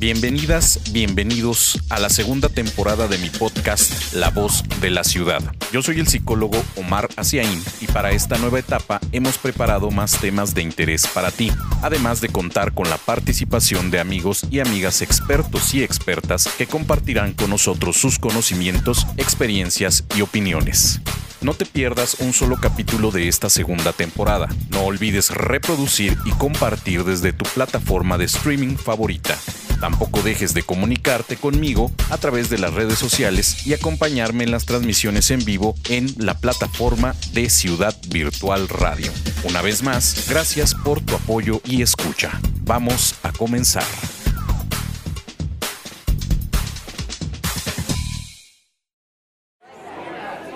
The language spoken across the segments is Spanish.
Bienvenidas, bienvenidos a la segunda temporada de mi podcast La Voz de la Ciudad. Yo soy el psicólogo Omar Asiaín y para esta nueva etapa hemos preparado más temas de interés para ti, además de contar con la participación de amigos y amigas expertos y expertas que compartirán con nosotros sus conocimientos, experiencias y opiniones. No te pierdas un solo capítulo de esta segunda temporada. No olvides reproducir y compartir desde tu plataforma de streaming favorita. Tampoco dejes de comunicarte conmigo a través de las redes sociales y acompañarme en las transmisiones en vivo en la plataforma de Ciudad Virtual Radio. Una vez más, gracias por tu apoyo y escucha. Vamos a comenzar.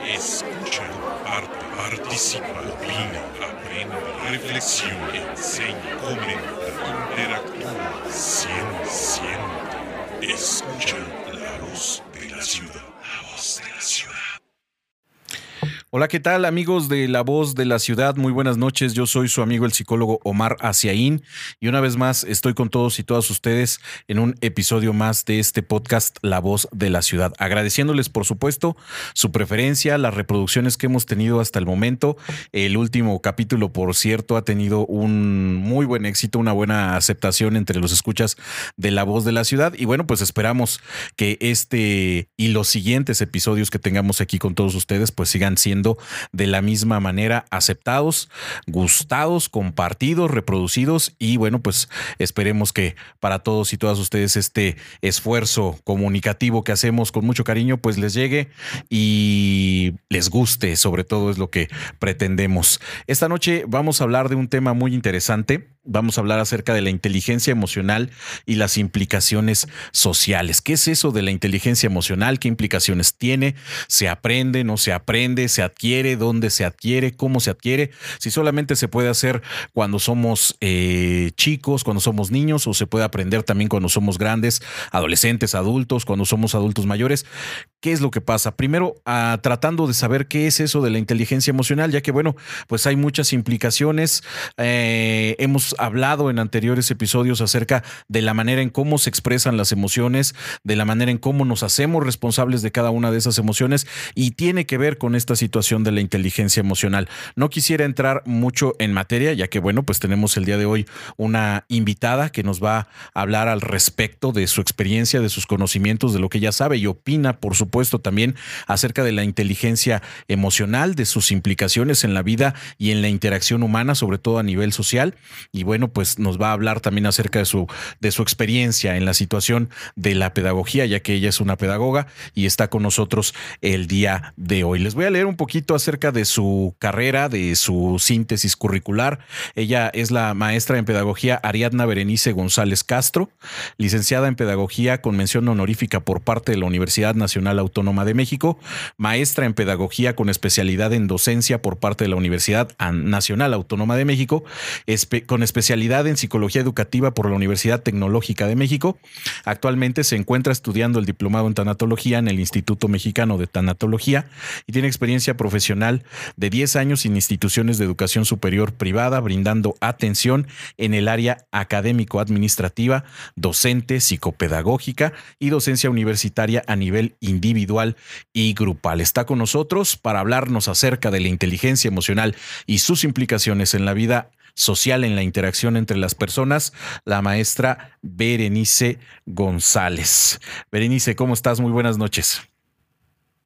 Escucha, participa, opina, aprende, reflexiona, Hola, ¿qué tal amigos de La Voz de la Ciudad? Muy buenas noches, yo soy su amigo el psicólogo Omar Asiaín y una vez más estoy con todos y todas ustedes en un episodio más de este podcast La Voz de la Ciudad. Agradeciéndoles por supuesto su preferencia, las reproducciones que hemos tenido hasta el momento. El último capítulo, por cierto, ha tenido un muy buen éxito, una buena aceptación entre los escuchas de La Voz de la Ciudad y bueno, pues esperamos que este y los siguientes episodios que tengamos aquí con todos ustedes pues sigan siendo de la misma manera aceptados, gustados, compartidos, reproducidos y bueno, pues esperemos que para todos y todas ustedes este esfuerzo comunicativo que hacemos con mucho cariño pues les llegue y les guste, sobre todo es lo que pretendemos. Esta noche vamos a hablar de un tema muy interesante vamos a hablar acerca de la inteligencia emocional y las implicaciones sociales. ¿Qué es eso de la inteligencia emocional? ¿Qué implicaciones tiene? ¿Se aprende? ¿No se aprende? ¿Se adquiere? ¿Dónde se adquiere? ¿Cómo se adquiere? Si solamente se puede hacer cuando somos eh, chicos, cuando somos niños, o se puede aprender también cuando somos grandes, adolescentes, adultos, cuando somos adultos mayores. ¿Qué es lo que pasa? Primero, ah, tratando de saber qué es eso de la inteligencia emocional, ya que bueno, pues hay muchas implicaciones. Eh, hemos hablado en anteriores episodios acerca de la manera en cómo se expresan las emociones, de la manera en cómo nos hacemos responsables de cada una de esas emociones y tiene que ver con esta situación de la inteligencia emocional. No quisiera entrar mucho en materia, ya que bueno, pues tenemos el día de hoy una invitada que nos va a hablar al respecto de su experiencia, de sus conocimientos, de lo que ella sabe y opina, por supuesto puesto también acerca de la inteligencia emocional, de sus implicaciones en la vida y en la interacción humana, sobre todo a nivel social. Y bueno, pues nos va a hablar también acerca de su, de su experiencia en la situación de la pedagogía, ya que ella es una pedagoga y está con nosotros el día de hoy. Les voy a leer un poquito acerca de su carrera, de su síntesis curricular. Ella es la maestra en pedagogía Ariadna Berenice González Castro, licenciada en pedagogía con mención honorífica por parte de la Universidad Nacional Autónoma de México, maestra en pedagogía con especialidad en docencia por parte de la Universidad Nacional Autónoma de México, con especialidad en psicología educativa por la Universidad Tecnológica de México. Actualmente se encuentra estudiando el diplomado en tanatología en el Instituto Mexicano de Tanatología y tiene experiencia profesional de 10 años en instituciones de educación superior privada, brindando atención en el área académico-administrativa, docente, psicopedagógica y docencia universitaria a nivel individual individual y grupal. Está con nosotros para hablarnos acerca de la inteligencia emocional y sus implicaciones en la vida social, en la interacción entre las personas, la maestra Berenice González. Berenice, ¿cómo estás? Muy buenas noches.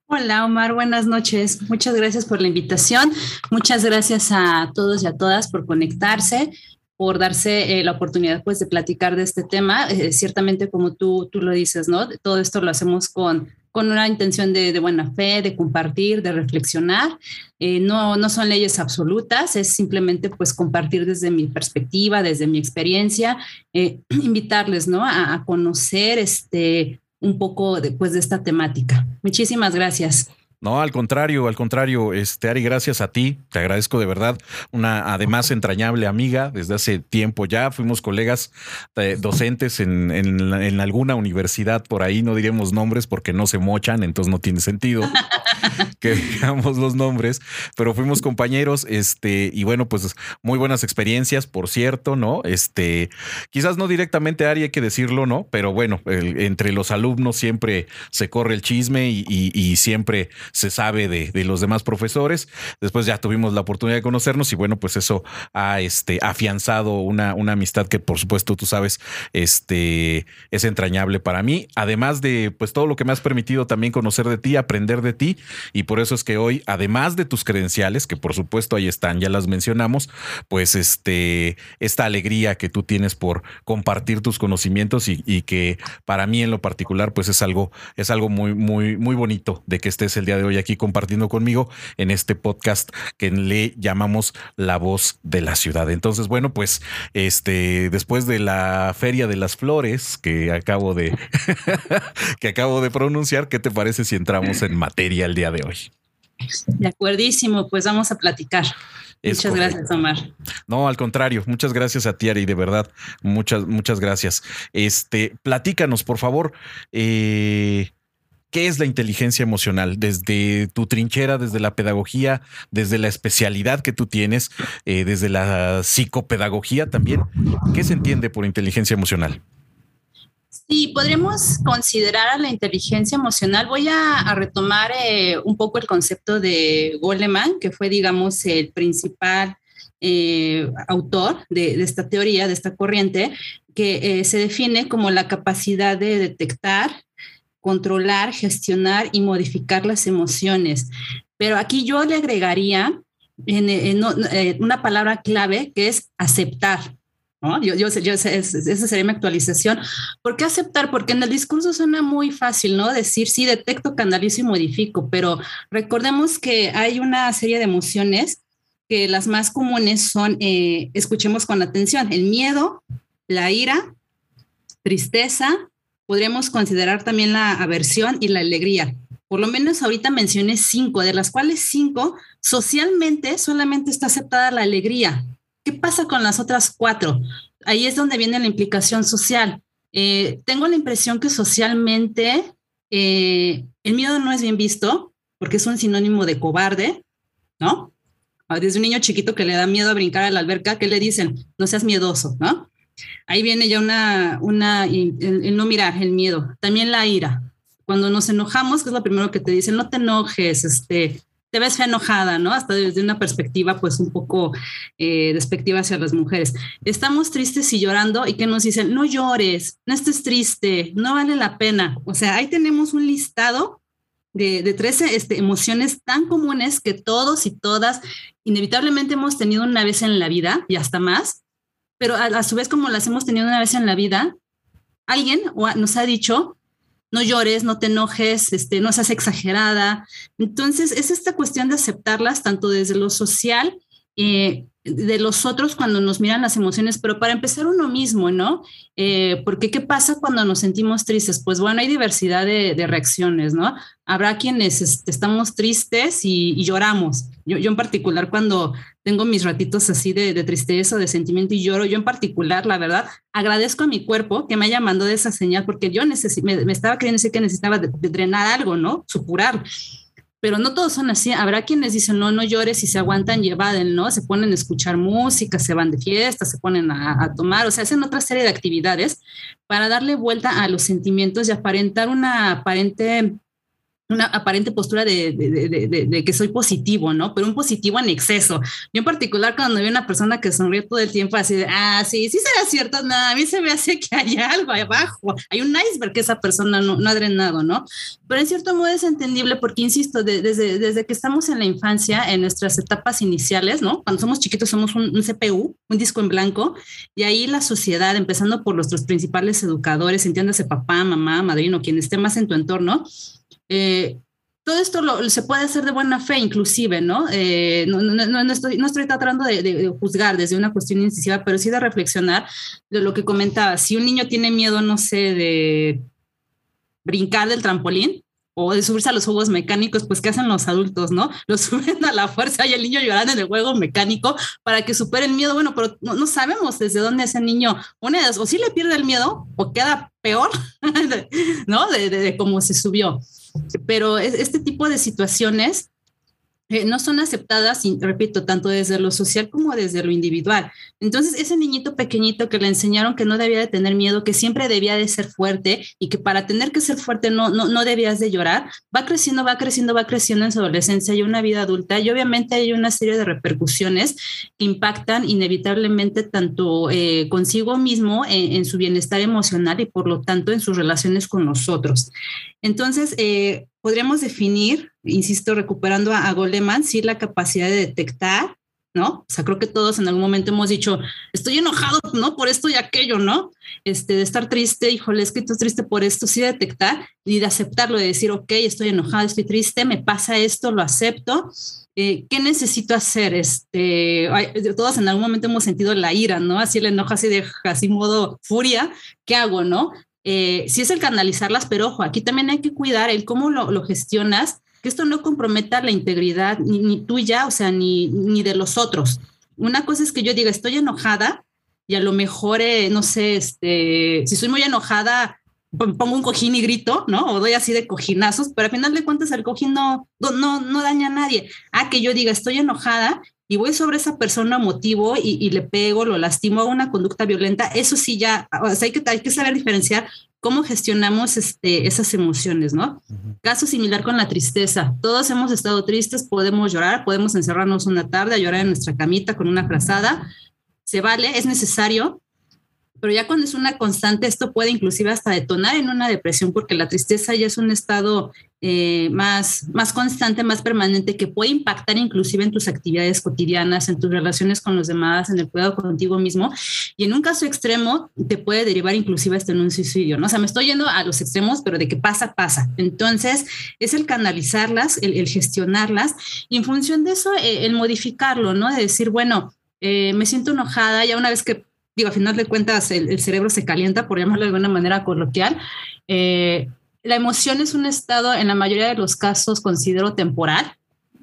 Hola Omar, buenas noches. Muchas gracias por la invitación. Muchas gracias a todos y a todas por conectarse por darse eh, la oportunidad pues de platicar de este tema. Eh, ciertamente como tú, tú lo dices, ¿no? Todo esto lo hacemos con con una intención de, buena fe, de compartir, de reflexionar. Eh, no, no son leyes absolutas, es simplemente pues compartir desde mi perspectiva, desde mi experiencia, eh, invitarles ¿no? a, conocer este, un poco después de esta temática. Muchísimas gracias. No, al contrario, al contrario, este Ari, gracias a ti, te agradezco de verdad, una además entrañable amiga desde hace tiempo ya, fuimos colegas eh, docentes en, en, alguna universidad por ahí, no diremos nombres porque no se mochan, entonces no tiene sentido. que digamos los nombres, pero fuimos compañeros, este, y bueno, pues muy buenas experiencias, por cierto, ¿no? Este, quizás no directamente Ari, hay que decirlo, ¿no? Pero bueno, entre los alumnos siempre se corre el chisme y, siempre se sabe de, los demás profesores. Después ya tuvimos la oportunidad de conocernos y bueno, pues eso ha este, afianzado una, una amistad que por supuesto tú sabes, este, es entrañable para mí, además de pues todo lo que me has permitido también conocer de ti, aprender de ti y por eso es que hoy, además de tus credenciales, que por supuesto ahí están, ya las mencionamos, pues este, esta alegría que tú tienes por compartir tus conocimientos y, que para mí en lo particular pues es algo, es algo muy, muy, muy bonito de que estés el día de hoy aquí compartiendo conmigo en este podcast que le llamamos La Voz de la Ciudad. Entonces, bueno, pues este, después de la Feria de las Flores que acabo de, que acabo de pronunciar, ¿qué te parece si entramos en materia el día de hoy? De acuerdísimo, pues vamos a platicar. muchas gracias, Omar. No, al contrario, muchas gracias a ti, Ari, de verdad, muchas, muchas gracias. Este, platícanos, por favor, eh, ¿Qué es la inteligencia emocional? Desde tu trinchera, desde la pedagogía, desde la especialidad que tú tienes, eh, desde la psicopedagogía también. ¿Qué se entiende por inteligencia emocional? Sí, podríamos considerar a la inteligencia emocional. Voy a, retomar eh, un poco el concepto de Goleman, que fue, digamos, el principal eh, autor de, esta teoría, de esta corriente, que se define como la capacidad de detectar, controlar, gestionar y modificar las emociones. Pero aquí yo le agregaría eh, una palabra clave que es aceptar. ¿No? Yo, yo, yo, esa sería mi actualización. ¿Por qué aceptar? Porque en el discurso suena muy fácil, ¿no? Decir, sí, detecto, canalizo y modifico, pero recordemos que hay una serie de emociones que las más comunes son, eh, escuchemos con atención, el miedo, la ira, tristeza, podríamos considerar también la aversión y la alegría. Por lo menos ahorita mencioné cinco, de las cuales cinco socialmente solamente está aceptada la alegría. ¿Qué pasa con las otras cuatro? Ahí es donde viene la implicación social. Eh, tengo la impresión que socialmente eh, el miedo no es bien visto porque es un sinónimo de cobarde, ¿no? Desde un niño chiquito que le da miedo a brincar a la alberca, ¿qué le dicen? No seas miedoso, ¿no? Ahí viene ya una, una el, no mirar, el miedo, también la ira. Cuando nos enojamos, que es lo primero que te dicen, no te enojes, este, te ves enojada, ¿no? Hasta desde una perspectiva pues un poco eh, despectiva hacia las mujeres. Estamos tristes y llorando y que nos dicen, no llores, no estés triste, no vale la pena. O sea, ahí tenemos un listado de, de 13 este, emociones tan comunes que todos y todas inevitablemente hemos tenido una vez en la vida y hasta más, pero a, su vez como las hemos tenido una vez en la vida, alguien nos ha dicho, no llores, no te enojes, este, no seas exagerada. Entonces, es esta cuestión de aceptarlas tanto desde lo social eh, de los otros cuando nos miran las emociones, pero para empezar uno mismo, ¿no? Eh, porque ¿qué pasa cuando nos sentimos tristes? Pues bueno, hay diversidad de, reacciones, ¿no? Habrá quienes este, estamos tristes y, lloramos. Yo, yo, en particular cuando tengo mis ratitos así de, de tristeza, de sentimiento y lloro, yo en particular, la verdad, agradezco a mi cuerpo que me haya mandado esa señal porque yo me, me, estaba creyendo que necesitaba drenar algo, ¿no? Supurar pero no todos son así. Habrá quienes dicen, no, no llores y se aguantan y ¿no? Se ponen a escuchar música, se van de fiesta, se ponen a, tomar, o sea, hacen otra serie de actividades para darle vuelta a los sentimientos y aparentar una aparente una aparente postura de, de, de, que soy positivo, ¿no? Pero un positivo en exceso. Yo en particular cuando veo una persona que sonríe todo el tiempo así de, ah, sí, sí será cierto, nada, a mí se me hace que hay algo abajo, hay un iceberg que esa persona no, no ha drenado, ¿no? Pero en cierto modo es entendible porque, insisto, desde, desde que estamos en la infancia, en nuestras etapas iniciales, ¿no? Cuando somos chiquitos somos un, un CPU, un disco en blanco, y ahí la sociedad, empezando por nuestros principales educadores, entiéndase papá, mamá, madrino, quien esté más en tu entorno, eh, todo esto lo, se puede hacer de buena fe, inclusive, ¿no? Eh, no, no, no, estoy, no estoy tratando de, juzgar desde una cuestión incisiva, pero sí de reflexionar de lo que comentaba. Si un niño tiene miedo, no sé, de brincar del trampolín o de subirse a los juegos mecánicos, pues ¿qué hacen los adultos, no? Lo suben a la fuerza y el niño llorando en el juego mecánico para que supere el miedo. Bueno, pero no, sabemos desde dónde ese niño, una o si le pierde el miedo o queda peor, ¿no? De, de, de cómo se subió. Pero este tipo de situaciones eh, no son aceptadas, repito, tanto desde lo social como desde lo individual. Entonces, ese niñito pequeñito que le enseñaron que no debía de tener miedo, que siempre debía de ser fuerte y que para tener que ser fuerte no, no, no debías de llorar, va creciendo, va creciendo, va creciendo en su adolescencia y una vida adulta y obviamente hay una serie de repercusiones que impactan inevitablemente tanto eh, consigo mismo en, su bienestar emocional y por lo tanto en sus relaciones con nosotros. Entonces, eh, podríamos definir, insisto, recuperando a, Goleman, sí la capacidad de detectar, ¿no? O sea, creo que todos en algún momento hemos dicho, estoy enojado, ¿no? Por esto y aquello, ¿no? Este, de estar triste, híjole, es que estoy triste por esto, sí detectar y de aceptarlo, de decir, ok, estoy enojado, estoy triste, me pasa esto, lo acepto. Eh, ¿Qué necesito hacer? Este, todos en algún momento hemos sentido la ira, ¿no? Así el enojo, así de, así modo furia, ¿qué hago, no? Eh, sí es el canalizarlas, pero ojo, aquí también hay que cuidar el cómo lo, gestionas, que esto no comprometa la integridad ni, tuya, o sea, ni, ni de los otros. Una cosa es que yo diga, estoy enojada y a lo mejor, eh, no sé, este, si soy muy enojada, pongo un cojín y grito, ¿no? O doy así de cojinazos, pero al final de cuentas el cojín no, no, no daña a nadie. Ah, que yo diga, estoy enojada y voy sobre esa persona motivo y, le pego, lo lastimo, a una conducta violenta, eso sí ya, o sea, hay, que, hay que saber diferenciar cómo gestionamos este, esas emociones, ¿no? Caso similar con la tristeza. Todos hemos estado tristes, podemos llorar, podemos encerrarnos una tarde a llorar en nuestra camita con una frazada. Se vale, es necesario, pero ya cuando es una constante, esto puede inclusive hasta detonar en una depresión, porque la tristeza ya es un estado eh, más, más constante, más permanente, que puede impactar inclusive en tus actividades cotidianas, en tus relaciones con los demás, en el cuidado contigo mismo. Y en un caso extremo, te puede derivar inclusive hasta en un suicidio, ¿no? O sea, me estoy yendo a los extremos, pero de que pasa, pasa. Entonces, es el canalizarlas, el, gestionarlas, y en función de eso, eh, el modificarlo, ¿no? De decir, bueno, eh, me siento enojada, ya una vez que digo, a final de cuentas el, cerebro se calienta, por llamarlo de alguna manera coloquial. Eh, la emoción es un estado, en la mayoría de los casos, considero temporal.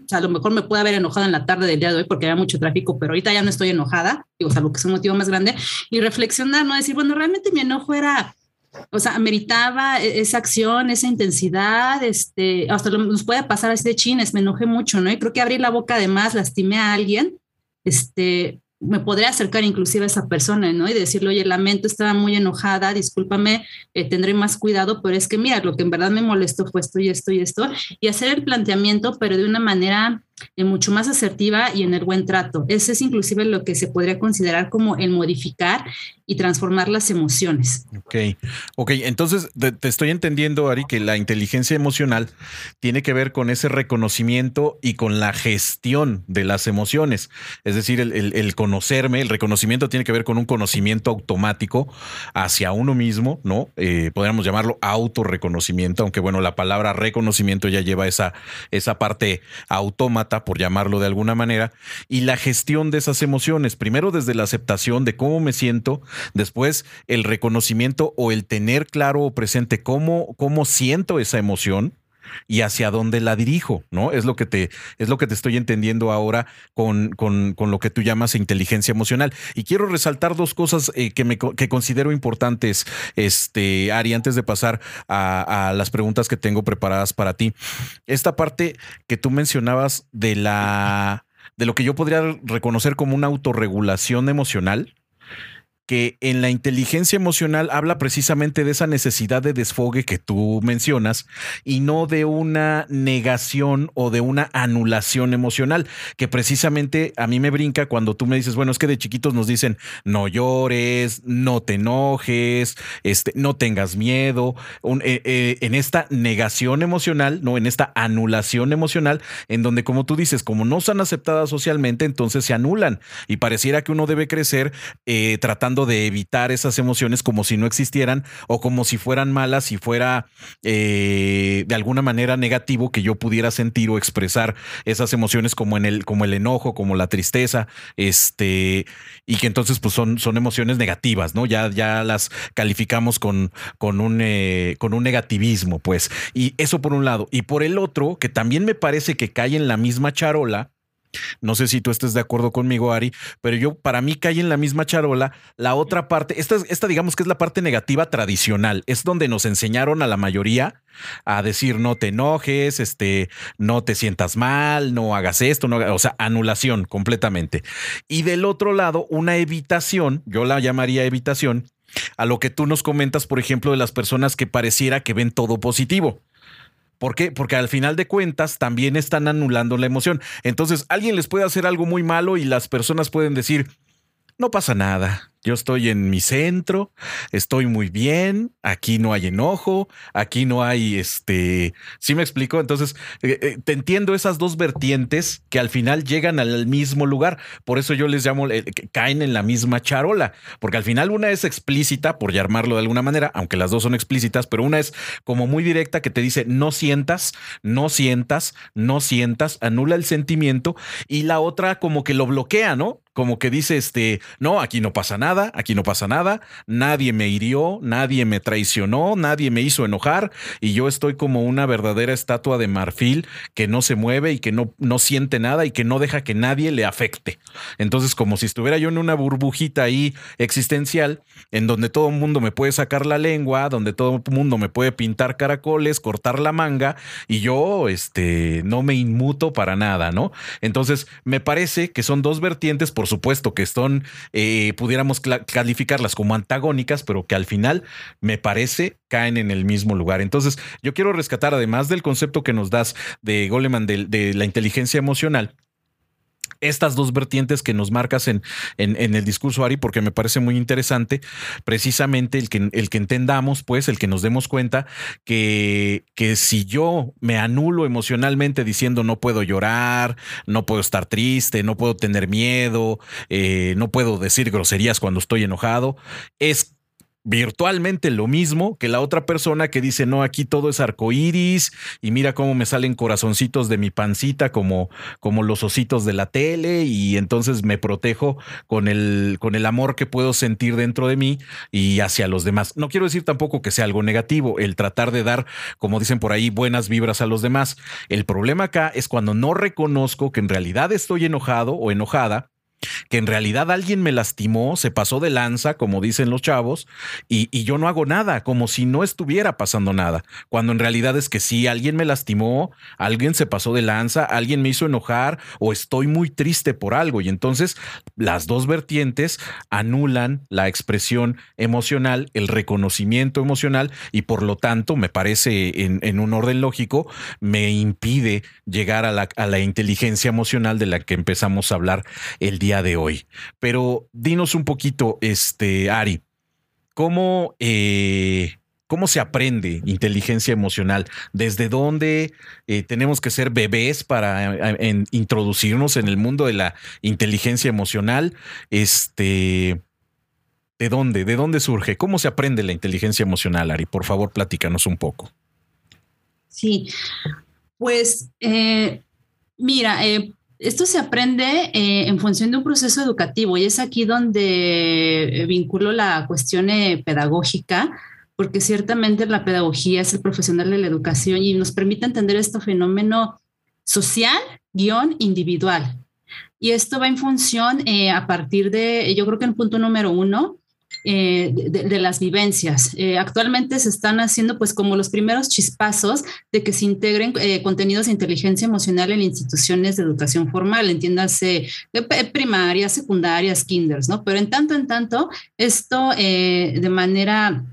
O sea, a lo mejor me puede haber enojado en la tarde del día de hoy porque había mucho tráfico, pero ahorita ya no estoy enojada, digo, salvo que es un motivo más grande, y reflexionar, ¿no? Decir, bueno, realmente mi enojo era, o sea, meritaba e, esa acción, esa intensidad, este, hasta nos puede pasar así de chines, me enojé mucho, ¿no? Y creo que abrí la boca además, lastimé a alguien, este, me podría acercar inclusive a esa persona, ¿no? Y decirle, oye, lamento, estaba muy enojada, discúlpame, eh, tendré más cuidado, pero es que mira, lo que en verdad me molestó fue esto y esto y esto, y hacer el planteamiento, pero de una manera mucho más asertiva y en el buen trato. Ese es inclusive lo que se podría considerar como el modificar y transformar las emociones. Ok, ok, entonces te, estoy entendiendo, Ari, que la inteligencia emocional tiene que ver con ese reconocimiento y con la gestión de las emociones. Es decir, el, conocerme, el reconocimiento tiene que ver con un conocimiento automático hacia uno mismo, ¿no? Eh, podríamos llamarlo autorreconocimiento, aunque bueno, la palabra reconocimiento ya lleva esa, esa parte por llamarlo de alguna manera, y la gestión de esas emociones. Primero desde la aceptación de cómo me siento, después el reconocimiento o el tener claro o presente cómo, cómo siento esa emoción y hacia dónde la dirijo, ¿no? Es lo que te, es lo que te estoy entendiendo ahora con, con, con lo que tú llamas inteligencia emocional. Y quiero resaltar dos cosas eh, que, me, que considero importantes, este, Ari, antes de pasar a, a las preguntas que tengo preparadas para ti. Esta parte que tú mencionabas de la de lo que yo podría reconocer como una autorregulación emocional, que en la inteligencia emocional habla precisamente de esa necesidad de desfogue que tú mencionas y no de una negación o de una anulación emocional, que precisamente a mí me brinca cuando tú me dices, bueno, es que de chiquitos nos dicen, no llores, no te enojes, este, no tengas miedo, eh, eh, en esta negación emocional, no, en esta anulación emocional, en donde como tú dices, como no son aceptadas socialmente, entonces se anulan y pareciera que uno debe crecer eh, tratando de evitar esas emociones como si no existieran o como si fueran malas y fuera eh, de alguna manera negativo que yo pudiera sentir o expresar esas emociones como en el, como el enojo, como la tristeza, este, y que entonces pues son, son emociones negativas, ¿no? Ya, ya las calificamos con, con, un, eh, con un negativismo, pues. Y eso por un lado. Y por el otro, que también me parece que cae en la misma charola, No sé si tú estés de acuerdo conmigo, Ari, pero yo para mí cae en la misma charola la otra parte. Esta, esta digamos que es la parte negativa tradicional. Es donde nos enseñaron a la mayoría a decir no te enojes, este, no te sientas mal, no hagas esto, no, o sea, anulación completamente. Y del otro lado, una evitación, yo la llamaría evitación, a lo que tú nos comentas, por ejemplo, de las personas que pareciera que ven todo positivo. ¿Por qué? Porque al final de cuentas también están anulando la emoción. Entonces, alguien les puede hacer algo muy malo y las personas pueden decir, no pasa nada, yo estoy en mi centro, estoy muy bien, aquí no hay enojo, aquí no hay este, ¿sí me explico? Entonces, eh, eh, te entiendo esas dos vertientes que al final llegan al mismo lugar, por eso yo les llamo, eh, caen en la misma charola, porque al final una es explícita, por llamarlo de alguna manera, aunque las dos son explícitas, pero una es como muy directa que te dice no sientas, no sientas, no sientas, anula el sentimiento, y la otra como que lo bloquea, ¿no? Como que dice, este, no, aquí no pasa nada aquí no pasa nada, nadie me hirió, nadie me traicionó, nadie me hizo enojar y yo estoy como una verdadera estatua de marfil que no se mueve y que no, no siente nada y que no deja que nadie le afecte. Entonces, como si estuviera yo en una burbujita ahí existencial, en donde todo el mundo me puede sacar la lengua, donde todo el mundo me puede pintar caracoles, cortar la manga y yo este, no me inmuto para nada, ¿no? Entonces, me parece que son dos vertientes, por supuesto, que son, eh, pudiéramos calificarlas como antagónicas, pero que al final me parece caen en el mismo lugar. Entonces, yo quiero rescatar, además del concepto que nos das de Goleman de la inteligencia emocional, estas dos vertientes que nos marcas en, en, el discurso, Ari, porque me parece muy interesante, precisamente el que, el que entendamos, pues, el que nos demos cuenta que, que si yo me anulo emocionalmente diciendo no puedo llorar, no puedo estar triste, no puedo tener miedo, eh, no puedo decir groserías cuando estoy enojado, es virtualmente lo mismo que la otra persona que dice, no, aquí todo es arcoíris y mira cómo me salen corazoncitos de mi pancita como, como los ositos de la tele y entonces me protejo con el, con el amor que puedo sentir dentro de mí y hacia los demás. No quiero decir tampoco que sea algo negativo el tratar de dar, como dicen por ahí, buenas vibras a los demás. El problema acá es cuando no reconozco que en realidad estoy enojado o enojada que en realidad alguien me lastimó, se pasó de lanza, como dicen los chavos, y, yo no hago nada, como si no estuviera pasando nada, cuando en realidad es que sí, alguien me lastimó, alguien se pasó de lanza, alguien me hizo enojar o estoy muy triste por algo, y entonces las dos vertientes anulan la expresión emocional, el reconocimiento emocional, y por lo tanto, me parece en, un orden lógico, me impide llegar a la, a la inteligencia emocional de la que empezamos a hablar el día de hoy. Pero dinos un poquito, este, Ari, ¿cómo, eh, cómo se aprende inteligencia emocional? ¿Desde dónde eh, tenemos que ser bebés para eh, introducirnos en el mundo de la inteligencia emocional? Este, ¿De dónde? ¿De dónde surge? ¿Cómo se aprende la inteligencia emocional, Ari? Por favor, platícanos un poco. Sí, pues mira, eh, esto se aprende eh, en función de un proceso educativo y es aquí donde eh, vinculo la cuestión eh, pedagógica, porque ciertamente la pedagogía es el profesional de la educación y nos permite entender este fenómeno social guion individual. Y esto va en función a partir de, yo creo que el punto número uno, eh, de, las vivencias. Eh, actualmente se están haciendo pues como los primeros chispazos de que se integren eh, contenidos de inteligencia emocional en instituciones de educación formal, entiéndase primarias, secundarias, kinders, ¿no? Pero en tanto en tanto, esto de manera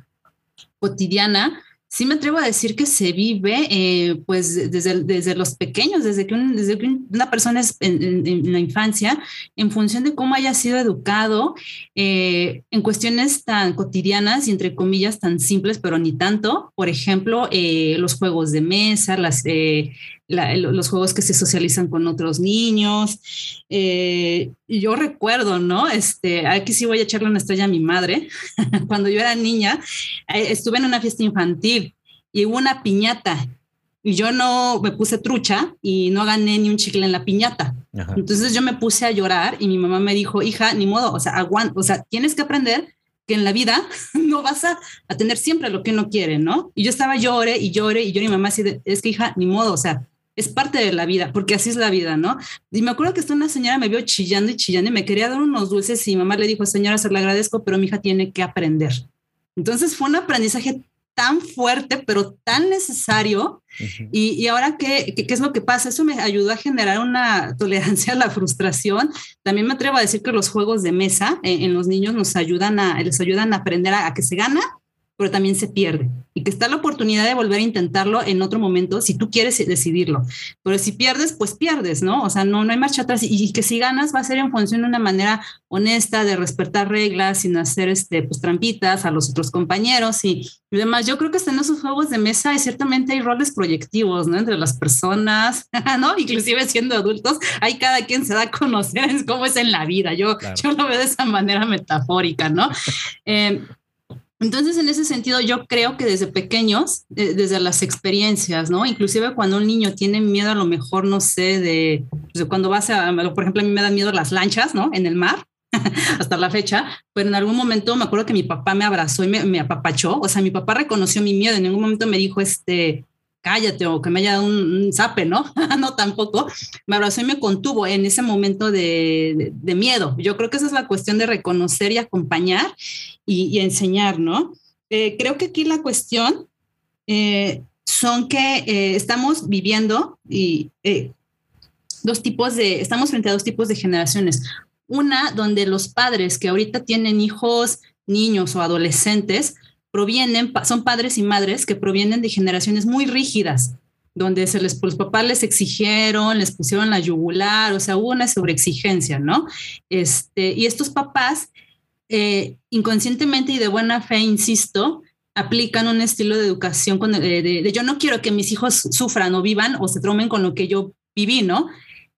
cotidiana sí me atrevo a decir que se vive eh, pues desde, desde los pequeños, desde que, una persona es en, la infancia, en función de cómo haya sido educado eh, en cuestiones tan cotidianas y entre comillas tan simples, pero ni tanto. Por ejemplo, eh, los juegos de mesa, las, los juegos que se socializan con otros niños. yo recuerdo, ¿no? Este, aquí sí voy a echarle una estrella a mi madre. Cuando yo era niña, estuve en una fiesta infantil y hubo una piñata y yo no me puse trucha y no gané ni un chicle en la piñata. Entonces yo me puse a llorar y mi mamá me dijo, hija, ni modo, o sea, aguanta, o sea, tienes que aprender que en la vida no vas a, a, tener siempre lo que uno quiere, ¿no? Y yo estaba llore y llore y yo y mi mamá así, es que hija, ni modo, o sea, es parte de la vida, porque así es la vida, ¿no? Y me acuerdo que esta una señora me vio chillando y chillando y me quería dar unos dulces y mi mamá le dijo, señora, se lo agradezco, pero mi hija tiene que aprender. Entonces fue un aprendizaje tan fuerte, pero tan necesario. y, y, ahora, ¿qué, ¿qué, es lo que pasa? Eso me ayudó a generar una tolerancia a la frustración. También me atrevo a decir que los juegos de mesa en, en los niños nos ayudan a, les ayudan a aprender a, a que se gana pero también se pierde y que está la oportunidad de volver a intentarlo en otro momento si tú quieres decidirlo. Pero si pierdes, pues pierdes, ¿no? O sea, no, no hay marcha atrás y, que si ganas va a ser en función de una manera honesta, de respetar reglas, sin hacer este, pues, trampitas a los otros compañeros y, y demás. Yo creo que en esos juegos de mesa ciertamente hay roles proyectivos, ¿no? Entre las personas, ¿no? Inclusive siendo adultos, hay cada quien se da a conocer cómo es en la vida. Yo, yo lo veo de esa manera metafórica, ¿no? Eh, entonces, en ese sentido, yo creo que desde pequeños, desde las experiencias, ¿no? Inclusive cuando un niño tiene miedo, a lo mejor, no sé, de, cuando vas a, por ejemplo, a mí me dan miedo las lanchas, ¿no? En el mar, hasta la fecha, pero en algún momento me acuerdo que mi papá me abrazó y me, me, apapachó, o sea, mi papá reconoció mi miedo, en ningún momento me dijo, este, cállate o que me haya dado un, zape, ¿no? no tampoco. Me abrazó y me contuvo en ese momento de, de, de, miedo. Yo creo que esa es la cuestión de reconocer y acompañar y, y enseñar, ¿no? Eh, creo que aquí la cuestión eh, son que eh, estamos viviendo y eh, dos tipos de, estamos frente a dos tipos de generaciones. Una donde los padres que ahorita tienen hijos, niños o adolescentes, provienen, son padres y madres que provienen de generaciones muy rígidas, donde se les, los papás les exigieron, les pusieron la yugular, o sea, hubo una sobreexigencia, ¿no? Este, y estos papás, eh, inconscientemente y de buena fe, insisto, aplican un estilo de educación de, de, yo no quiero que mis hijos sufran o vivan o se tromen con lo que yo viví, ¿no?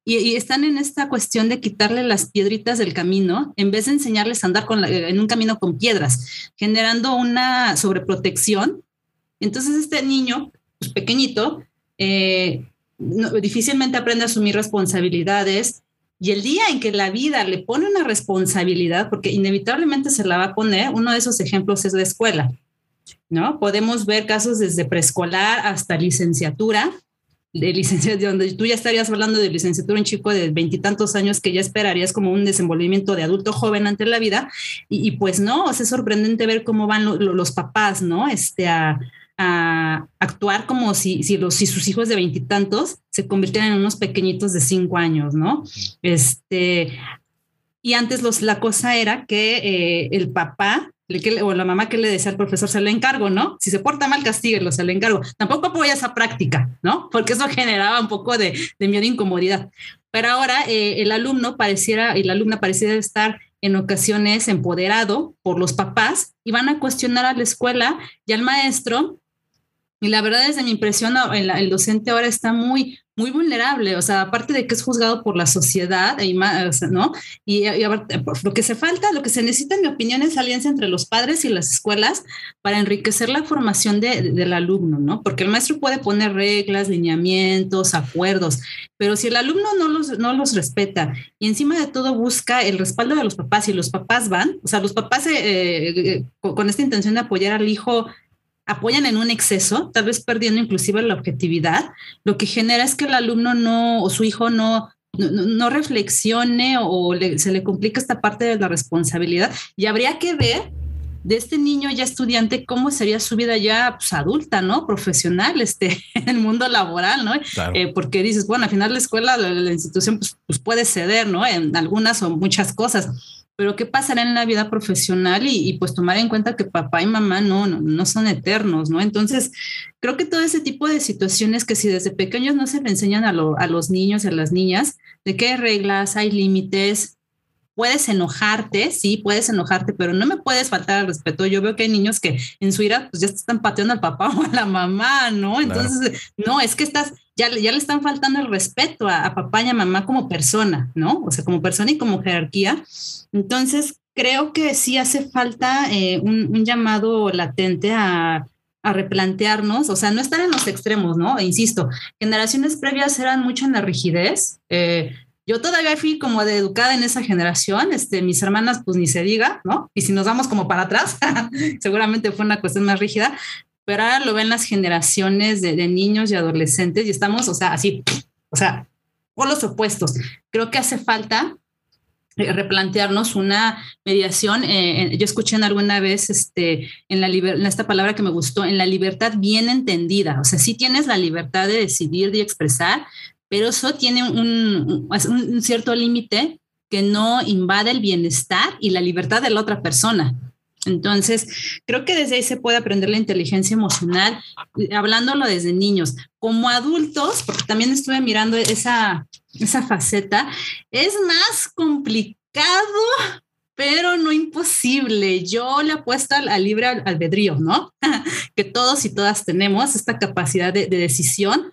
Y, están en esta cuestión de quitarle las piedritas del camino en vez de enseñarles a andar con la, en un camino con piedras, generando una sobreprotección. Entonces este niño, pues pequeñito, eh, difícilmente aprende a asumir responsabilidades y el día en que la vida le pone una responsabilidad, porque inevitablemente se la va a poner, uno de esos ejemplos es la escuela. ¿No? Podemos ver casos desde preescolar hasta licenciatura, de licenciatura, donde tú ya estarías hablando de licenciatura, un chico de veintitantos años que ya esperarías como un desenvolvimiento de adulto joven ante la vida, y, pues no, es sorprendente ver cómo van lo, lo, los papás, ¿no? Este, a, a actuar como si, si, los, si sus hijos de veintitantos se convirtieran en unos pequeñitos de cinco años, ¿no? Este, y antes los, la cosa era que eh, el papá que, o la mamá que le decía al profesor, se le encargo, ¿no? Si se porta mal, castíguelo, se le encargo. Tampoco apoya esa práctica, ¿no? Porque eso generaba un poco de, de miedo e incomodidad. Pero ahora eh, el alumno pareciera, y la alumna pareciera estar en ocasiones empoderado por los papás y van a cuestionar a la escuela y al maestro. Y la verdad, desde mi impresión, el, el docente ahora está muy, muy vulnerable, o sea, aparte de que es juzgado por la sociedad, ¿no? Y, y lo que se falta, lo que se necesita, en mi opinión, es alianza entre los padres y las escuelas para enriquecer la formación de, de, del alumno, ¿no? Porque el maestro puede poner reglas, lineamientos, acuerdos, pero si el alumno no los, no los respeta y encima de todo busca el respaldo de los papás y los papás van, o sea, los papás eh, eh, con esta intención de apoyar al hijo apoyan en un exceso, tal vez perdiendo inclusive la objetividad, lo que genera es que el alumno no o su hijo no, no, no reflexione o le, se le complica esta parte de la responsabilidad y habría que ver de este niño ya estudiante, cómo sería su vida ya pues, adulta, ¿no? Profesional, este, en el mundo laboral, ¿no? Claro. Eh, porque dices, bueno, al final la escuela, la, la institución, pues, pues, puede ceder, ¿no? En algunas o muchas cosas, pero qué pasará en la vida profesional y, y, pues tomar en cuenta que papá y mamá no, no, no son eternos, ¿no? Entonces, creo que todo ese tipo de situaciones que si desde pequeños no se le enseñan a, lo, a los niños y a las niñas, de qué reglas, hay límites, puedes enojarte, sí, puedes enojarte, pero no me puedes faltar al respeto. Yo veo que hay niños que en su ira pues ya están pateando al papá o a la mamá, ¿no? Entonces, claro. no, es que estás, ya, ya le están faltando el respeto a, a, papá y a mamá como persona, ¿no? O sea, como persona y como jerarquía. Entonces, creo que sí hace falta eh, un, un, llamado latente a, a replantearnos, o sea, no estar en los extremos, ¿no? E insisto, generaciones previas eran mucho en la rigidez. Eh, yo todavía fui como de educada en esa generación, este, mis hermanas pues ni se diga, ¿no? Y si nos vamos como para atrás, seguramente fue una cuestión más rígida, pero ahora lo ven las generaciones de, niños y adolescentes y estamos, o sea, así, o sea, por los opuestos. Creo que hace falta eh, replantearnos una mediación. Eh, yo escuché en alguna vez este, en, la esta palabra que me gustó, en la libertad bien entendida. O sea, sí tienes la libertad de decidir y expresar, pero eso tiene un, un cierto límite que no invade el bienestar y la libertad de la otra persona. Entonces, creo que desde ahí se puede aprender la inteligencia emocional, hablándolo desde niños. Como adultos, porque también estuve mirando esa, esa faceta, es más complicado, pero no imposible. Yo le apuesto al, al libre albedrío, ¿no? que todos y todas tenemos esta capacidad de, decisión.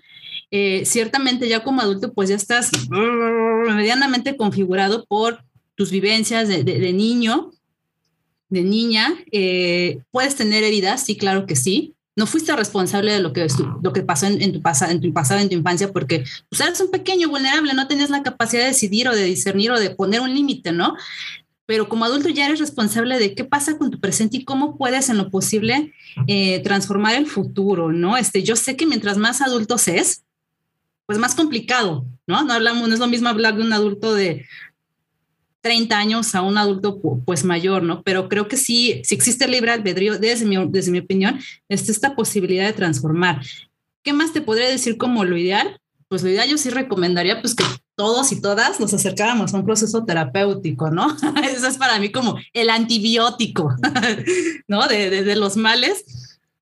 Eh, ciertamente ya como adulto, pues ya estás medianamente configurado por tus vivencias de, de niño, de niña, eh, puedes tener heridas, sí, claro que sí. No fuiste responsable de lo que, lo que pasó en, tu pasado, en tu pasado, en tu infancia, porque pues, eres un pequeño vulnerable, no tenías la capacidad de decidir o de discernir o de poner un límite, ¿no? Pero como adulto ya eres responsable de qué pasa con tu presente y cómo puedes en lo posible eh, transformar el futuro, ¿no? Este, yo sé que mientras más adultos es, pues más complicado, ¿no? No hablamos, no es lo mismo hablar de un adulto de 30 años a un adulto pues mayor, ¿no? Pero creo que sí, si existe el libre albedrío, desde mi, desde mi opinión, es esta posibilidad de transformar. ¿Qué más te podría decir como lo ideal? Pues lo ideal yo sí recomendaría pues que todos y todas nos acercáramos a un proceso terapéutico, ¿no? Eso es para mí como el antibiótico, ¿no? De, de, los males.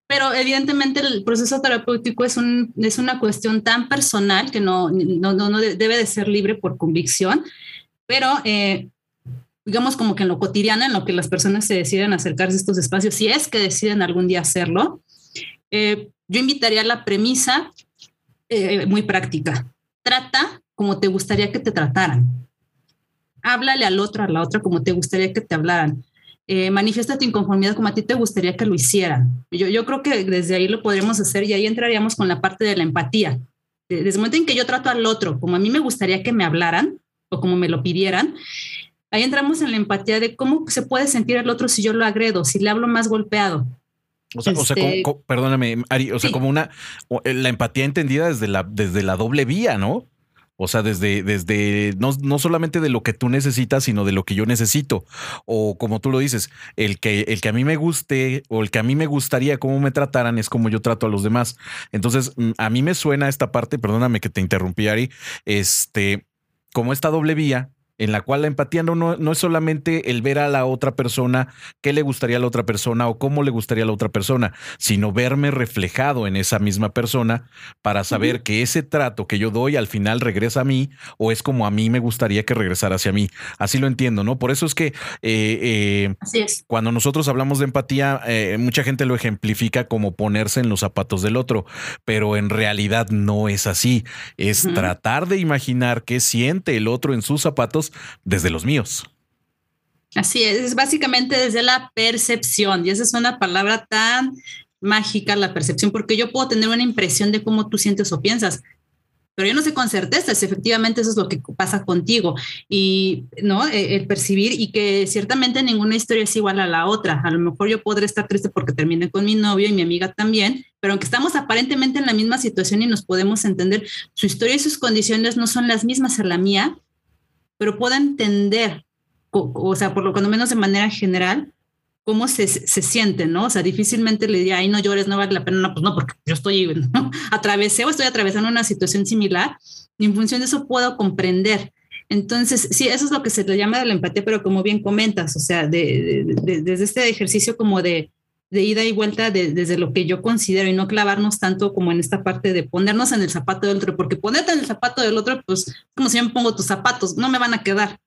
Pero evidentemente el proceso terapéutico es, un, es una cuestión tan personal que no, no, no debe de ser libre por convicción pero eh, digamos como que en lo cotidiano, en lo que las personas se deciden acercarse a estos espacios, si es que deciden algún día hacerlo, eh, yo invitaría la premisa eh, muy práctica. Trata como te gustaría que te trataran. Háblale al otro, a la otra, como te gustaría que te hablaran. manifiesta tu inconformidad como a ti te gustaría que lo hicieran. Yo, yo creo que desde ahí lo podríamos hacer y ahí entraríamos con la parte de la empatía. Desde el momento en que yo trato al otro como a mí me gustaría que me hablaran, o como me lo pidieran, ahí entramos en la empatía de cómo se puede sentir el otro si yo lo agredo, si le hablo más golpeado. O sea, o sea este, perdóname, Ari, o sea, como una, eh, la empatía entendida desde la, desde la doble vía, ¿no? O sea, desde, desde no, no, solamente de lo que tú necesitas, sino de lo que yo necesito. O como tú lo dices, el que, el que a mí me guste o el que a mí me gustaría cómo me trataran es como yo trato a los demás. Entonces, mm, a mí me suena esta parte, perdóname que te interrumpí, Ari, este, como esta doble vía en la cual la empatía no, no, es solamente el ver a la otra persona, qué le gustaría a la otra persona o cómo le gustaría a la otra persona, sino verme reflejado en esa misma persona para saber que ese trato que yo doy al final regresa a mí o es como a mí me gustaría que regresara hacia mí. Así lo entiendo, ¿no? Por eso es que eh, eh, cuando nosotros hablamos de empatía, eh, mucha gente lo ejemplifica como ponerse en los zapatos del otro, pero en realidad no es así. Es tratar de imaginar qué siente el otro en sus zapatos desde los míos. Así es, es básicamente desde la percepción, y esa es una palabra tan mágica, la percepción, porque yo puedo tener una impresión de cómo tú sientes o piensas, pero yo no sé con certeza si efectivamente eso es lo que pasa contigo y no e, el percibir y que ciertamente ninguna historia es igual a la otra. A lo mejor yo podré estar triste porque terminé con mi novio y mi amiga también, pero aunque estamos aparentemente en la misma situación y nos podemos entender, su historia y sus condiciones no son las mismas a la mía pero puedo entender, o, sea, por lo menos de manera general, cómo se, se siente, ¿no? O sea, difícilmente le diría, ay, no llores, no vale la pena, no, pues no, porque yo estoy, ¿no? atravesé o estoy atravesando una situación similar, y en función de eso puedo comprender. Entonces, sí, eso es lo que se le llama de la pero como bien comentas, o sea, desde este ejercicio como de, de ida y vuelta desde lo que yo considero y no clavarnos tanto como en esta parte de ponernos en el zapato del otro, porque ponerte en el zapato del otro, pues como si yo me pongo tus zapatos, no me van a quedar,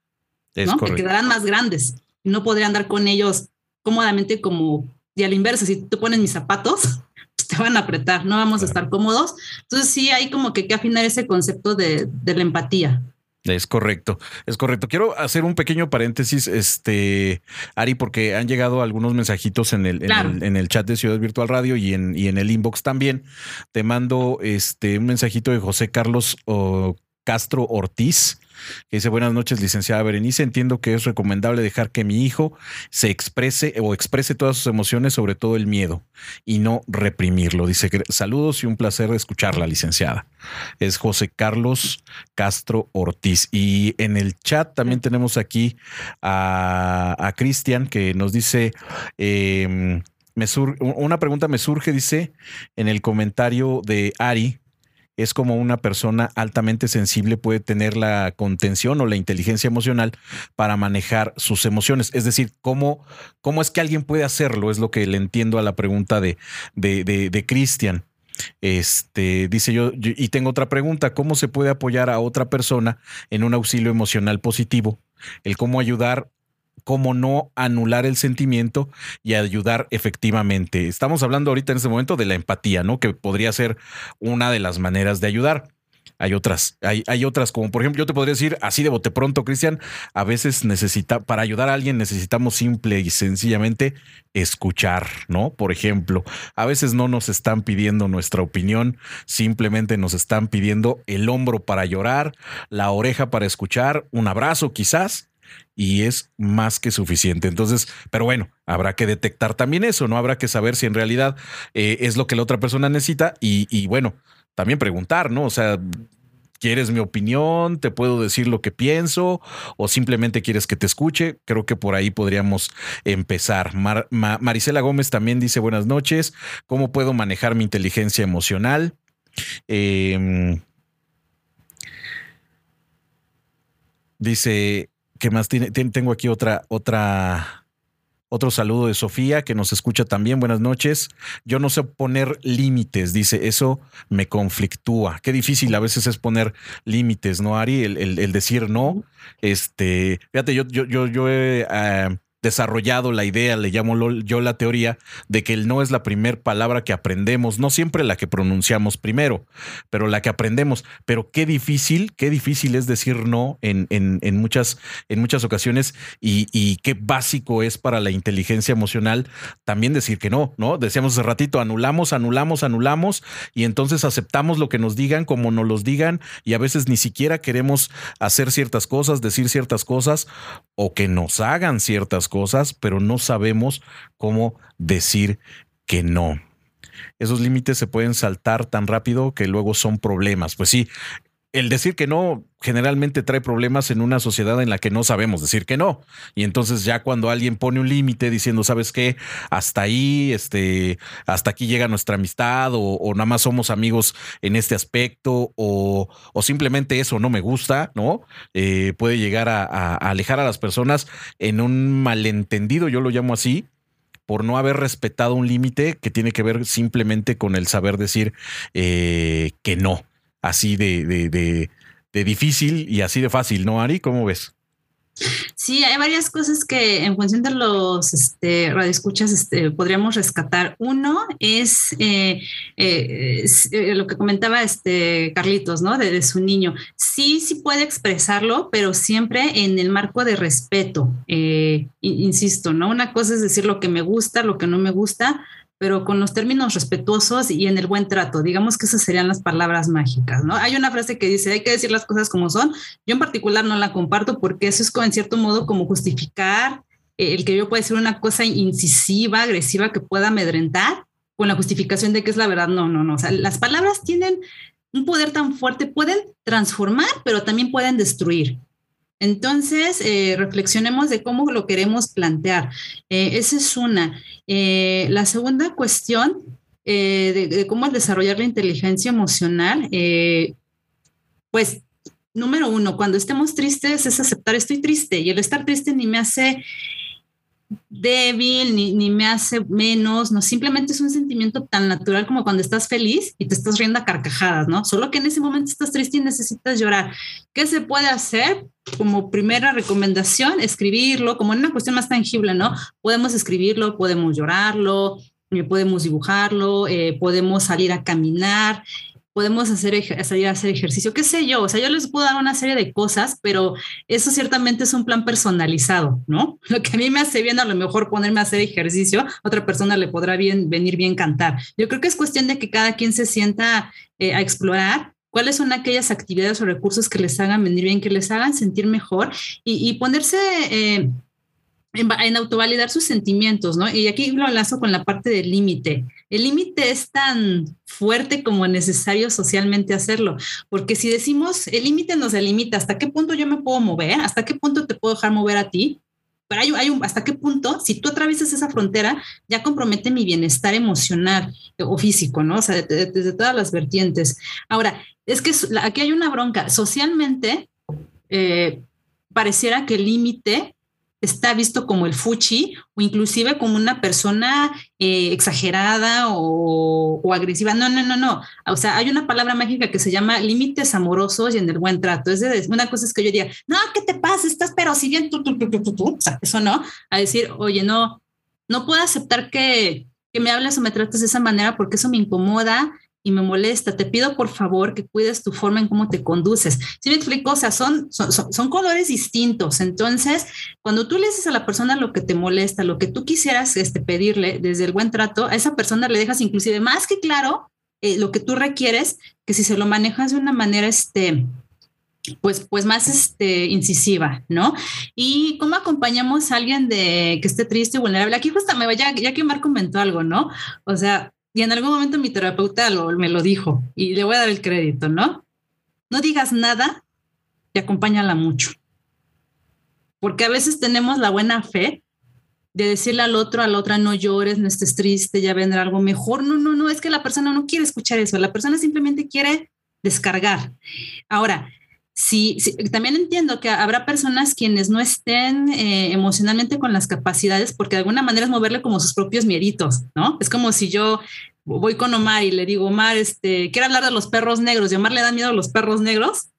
¿no? Me quedarán más grandes y no podré andar con ellos cómodamente como, y a la inversa, si tú pones mis zapatos, pues te van a apretar, no vamos a estar cómodos. Entonces sí hay como que que afinar ese concepto de, de la empatía. Es correcto, es correcto. Quiero hacer un pequeño paréntesis, este, Ari, porque han llegado algunos mensajitos en el, en, el chat de Ciudad Virtual Radio y en, y en el inbox también. Te mando este un mensajito de José Carlos Castro Ortiz, que dice buenas noches, licenciada Berenice. Entiendo que es recomendable dejar que mi hijo se exprese o exprese todas sus emociones, sobre todo el miedo, y no reprimirlo. Dice saludos y un placer escucharla, licenciada. Es José Carlos Castro Ortiz. Y en el chat también tenemos aquí a, Cristian que nos dice. Em, me una pregunta me surge, dice, en el comentario de Ari, es como una persona altamente sensible puede tener la contención o la inteligencia emocional para manejar sus emociones. Es decir, ¿cómo, cómo es que alguien puede hacerlo? Es lo que le entiendo a la pregunta de, de, de, Cristian. Este dice yo, y tengo otra pregunta: ¿cómo se puede apoyar a otra persona en un auxilio emocional positivo? El cómo ayudar cómo no anular el sentimiento y ayudar efectivamente. Estamos hablando ahorita en este momento de la empatía, ¿no? Que podría ser una de las maneras de ayudar. Hay otras, hay, hay, otras, como por ejemplo, yo te podría decir así de bote pronto, Cristian, a veces necesita, para ayudar a alguien necesitamos simple y sencillamente escuchar, ¿no? Por ejemplo, a veces no nos están pidiendo nuestra opinión, simplemente nos están pidiendo el hombro para llorar, la oreja para escuchar, un abrazo quizás, y es más que suficiente. Entonces, pero bueno, habrá que detectar también eso, ¿no? Habrá que saber si en realidad eh, es lo que la otra persona necesita y, y bueno, también preguntar, ¿no? O sea, ¿Quieres mi opinión? ¿Te puedo decir lo que pienso? ¿O simplemente quieres que te escuche? Creo que por ahí podríamos empezar. Marisela Gómez también dice buenas noches. ¿Cómo puedo manejar mi inteligencia emocional? Em, dice, ¿Qué más tiene, tengo aquí otra, otra, otro saludo de Sofía que nos escucha también. Buenas noches. Yo no sé poner límites, dice, eso me conflictúa. Qué difícil a veces es poner límites, ¿no, Ari? El, decir no. Este, fíjate, yo, yo, yo, yo he eh, desarrollado la idea, le llamo yo la teoría, de que el no es la primera palabra que aprendemos, no siempre la que pronunciamos primero, pero la que aprendemos. Pero qué difícil, qué difícil es decir no en, en, muchas, en muchas ocasiones y, y, qué básico es para la inteligencia emocional también decir que no, ¿no? Decíamos hace ratito, anulamos, anulamos, anulamos y entonces aceptamos lo que nos digan como nos los digan y a veces ni siquiera queremos hacer ciertas cosas, decir ciertas cosas o que nos hagan ciertas cosas, pero no sabemos cómo decir que no. Esos límites se pueden saltar tan rápido que luego son problemas. Pues sí, el decir que no generalmente trae problemas en una sociedad en la que no sabemos decir que no. Y entonces ya cuando alguien pone un límite diciendo, ¿sabes qué? Hasta ahí, este, hasta aquí llega nuestra amistad o, nada más somos amigos en este aspecto o, simplemente eso no me gusta, ¿no? Eh, puede llegar a, alejar a las personas en un malentendido, yo lo llamo así, por no haber respetado un límite que tiene que ver simplemente con el saber decir eh, que no así de, de, de, difícil y así de fácil, ¿no, Ari? ¿Cómo ves? Sí, hay varias cosas que en función de los este, radioescuchas este, podríamos rescatar. Uno es, eh, eh, eh, lo que comentaba este Carlitos, ¿no? De, su niño. Sí, sí puede expresarlo, pero siempre en el marco de respeto. insisto, ¿no? Una cosa es decir lo que me gusta, lo que no me gusta, pero con los términos respetuosos y en el buen trato. Digamos que esas serían las palabras mágicas, ¿no? Hay una frase que dice, hay que decir las cosas como son. Yo en particular no la comparto porque eso es en cierto modo como justificar eh, el que yo pueda decir una cosa incisiva, agresiva, que pueda amedrentar con la justificación de que es la verdad. No, no, no. O sea, las palabras tienen un poder tan fuerte, pueden transformar, pero también pueden destruir. Entonces, eh, reflexionemos de cómo lo queremos plantear. Eh, esa es una. Eh, la segunda cuestión de, de, cómo desarrollar la inteligencia emocional, pues, número uno, cuando estemos tristes es aceptar estoy triste y el estar triste ni me hace débil ni, ni, me hace menos, no, simplemente es un sentimiento tan natural como cuando estás feliz y te estás riendo a carcajadas, ¿no? Solo que en ese momento estás triste y necesitas llorar. ¿Qué se puede hacer? Como primera recomendación, escribirlo, como en una cuestión más tangible, ¿no? Podemos escribirlo, podemos llorarlo, eh, podemos dibujarlo, eh, podemos salir a caminar, podemos hacer, salir a hacer ejercicio, qué sé yo, o sea, yo les puedo dar una serie de cosas, pero eso ciertamente es un plan personalizado, ¿no? Lo que a mí me hace bien a lo mejor ponerme a hacer ejercicio, otra persona le podrá bien, venir bien cantar. Yo creo que es cuestión de que cada quien se sienta eh, a explorar cuáles son aquellas actividades o recursos que les hagan venir bien, que les hagan sentir mejor y, ponerse eh, en, autovalidar sus sentimientos, ¿no? Y aquí lo enlazo con la parte del límite. El límite es tan fuerte como necesario socialmente hacerlo, porque si decimos el límite nos delimita, ¿hasta qué punto yo me puedo mover? ¿Hasta qué punto te puedo dejar mover a ti? Pero hay, un, hasta qué punto, si tú atraviesas esa frontera, ya compromete mi bienestar emocional o físico, ¿no? O sea, desde todas las vertientes. Ahora, es que aquí hay una bronca. Socialmente, eh, pareciera que el límite está visto como el fuchi o inclusive como una persona eh, exagerada o, agresiva. No, no, no, no. O sea, hay una palabra mágica que se llama límites amorosos y en el buen trato. Es de, una cosa es que yo diría, no, ¿qué te pasa? Estás pero si bien tú, tú, tú, tú, tú, O sea, eso no. A decir, oye, no, no puedo aceptar que, que me hables o me trates de esa manera porque eso me incomoda y me molesta, te pido por favor que cuides tu forma en cómo te conduces. Si me explico? O sea, son, son, colores distintos. Entonces, cuando tú le dices a la persona lo que te molesta, lo que tú quisieras este, pedirle desde el buen trato, a esa persona le dejas inclusive más que claro eh, lo que tú requieres, que si se lo manejas de una manera, este, pues, pues más este, incisiva, ¿no? Y cómo acompañamos a alguien de que esté triste y vulnerable. Aquí justo me vaya, ya que Mar comentó algo, ¿no? O sea, y en algún momento mi terapeuta me lo dijo y le voy a dar el crédito, ¿no? No digas nada y acompáñala mucho. Porque a veces tenemos la buena fe de decirle al otro, a la otra, no llores, no estés triste, ya vendrá algo mejor. No, no, no, es que la persona no quiere escuchar eso, la persona simplemente quiere descargar. Ahora, Sí, también entiendo que habrá personas quienes no estén eh, emocionalmente con las capacidades, porque de alguna manera es moverle como sus propios mieritos, ¿no? Es como si yo voy con Omar y le digo, Omar, este, quiero hablar de los perros negros y Omar le da miedo a los perros negros.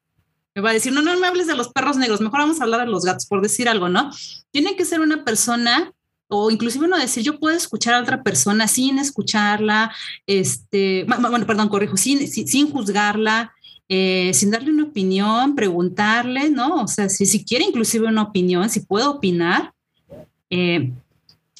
Me va a decir, no, no me hables de los perros negros, mejor vamos a hablar de los gatos, por decir algo, ¿no? Tiene que ser una persona o inclusive uno decir, yo puedo escuchar a otra persona sin escucharla, este, bueno, perdón, corrijo, sin, sin juzgarla, eh, sin darle una opinión, preguntarle, ¿no? O sea, si, si quiere inclusive una opinión, si puede opinar, eh,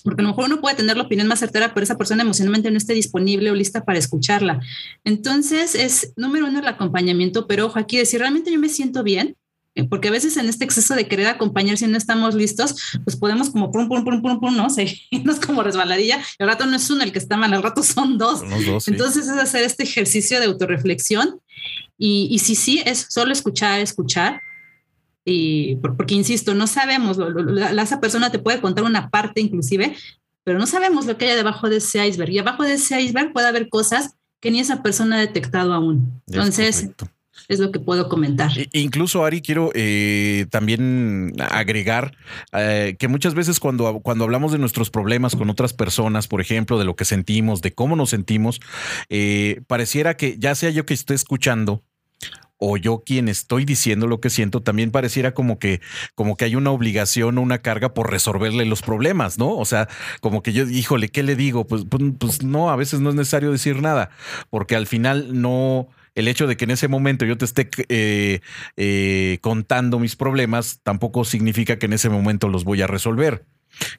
porque a lo mejor uno puede tener la opinión más certera, pero esa persona emocionalmente no esté disponible o lista para escucharla. Entonces, es número uno el acompañamiento, pero ojo, aquí decir, realmente yo me siento bien, eh, porque a veces en este exceso de querer acompañar si no estamos listos, pues podemos como pum, pum, pum, pum, pum, ¿no? Seguirnos como resbaladilla. El rato no es uno el que está mal, el rato son dos. Entonces es hacer este ejercicio de autorreflexión y, sí, sí, es solo escuchar, escuchar. Y porque, insisto, no sabemos, esa persona te puede contar una parte inclusive, pero no sabemos lo que hay debajo de ese iceberg. Y abajo de ese iceberg puede haber cosas que ni esa persona ha detectado aún. Entonces, es, lo que puedo comentar. Incluso, Ari, quiero eh, también agregar eh, que muchas veces cuando, cuando hablamos de nuestros problemas con otras personas, por ejemplo, de lo que sentimos, de cómo nos sentimos, eh, pareciera que ya sea yo que esté escuchando, o yo quien estoy diciendo lo que siento, también pareciera como que, como que hay una obligación o una carga por resolverle los problemas, ¿no? O sea, como que yo, híjole, ¿qué le digo? Pues, pues, pues, no, a veces no es necesario decir nada, porque al final no, el hecho de que en ese momento yo te esté eh, eh, contando mis problemas tampoco significa que en ese momento los voy a resolver.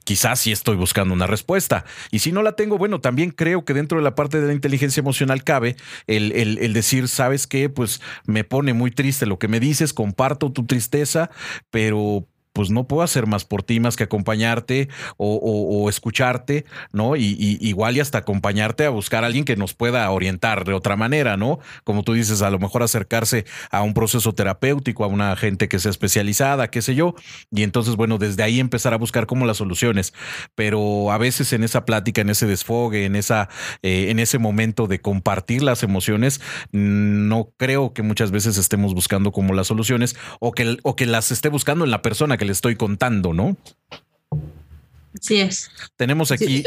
Quizás sí estoy buscando una respuesta. Y si no la tengo, bueno, también creo que dentro de la parte de la inteligencia emocional cabe el, decir, sabes qué, pues me pone muy triste lo que me dices, comparto tu tristeza, pero pues no puedo hacer más por ti más que acompañarte o, escucharte, ¿no? Y, igual y hasta acompañarte a buscar a alguien que nos pueda orientar de otra manera, ¿no? Como tú dices, a lo mejor acercarse a un proceso terapéutico, a una gente que sea especializada, qué sé yo, y entonces, bueno, desde ahí empezar a buscar como las soluciones. Pero a veces en esa plática, en ese desfogue, en, esa, eh, en ese momento de compartir las emociones, no creo que muchas veces estemos buscando como las soluciones o que, o que las esté buscando en la persona que le estoy contando, ¿no? Sí es. Tenemos aquí.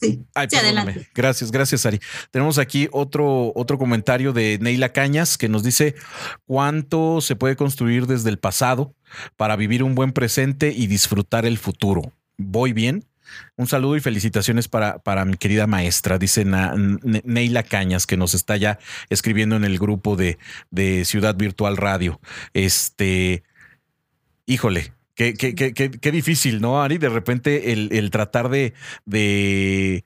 Sí, adelante. Gracias, gracias, Ari. Tenemos aquí otro, otro comentario de Neila Cañas que nos dice cuánto se puede construir desde el pasado para vivir un buen presente y disfrutar el futuro. ¿Voy bien? Un saludo y felicitaciones para, para mi querida maestra, dice Neila Cañas, que nos está ya escribiendo en el grupo de, de Ciudad Virtual Radio. Este, híjole, Qué, qué, qué, qué, difícil, ¿no, Ari? De repente el, tratar de, de,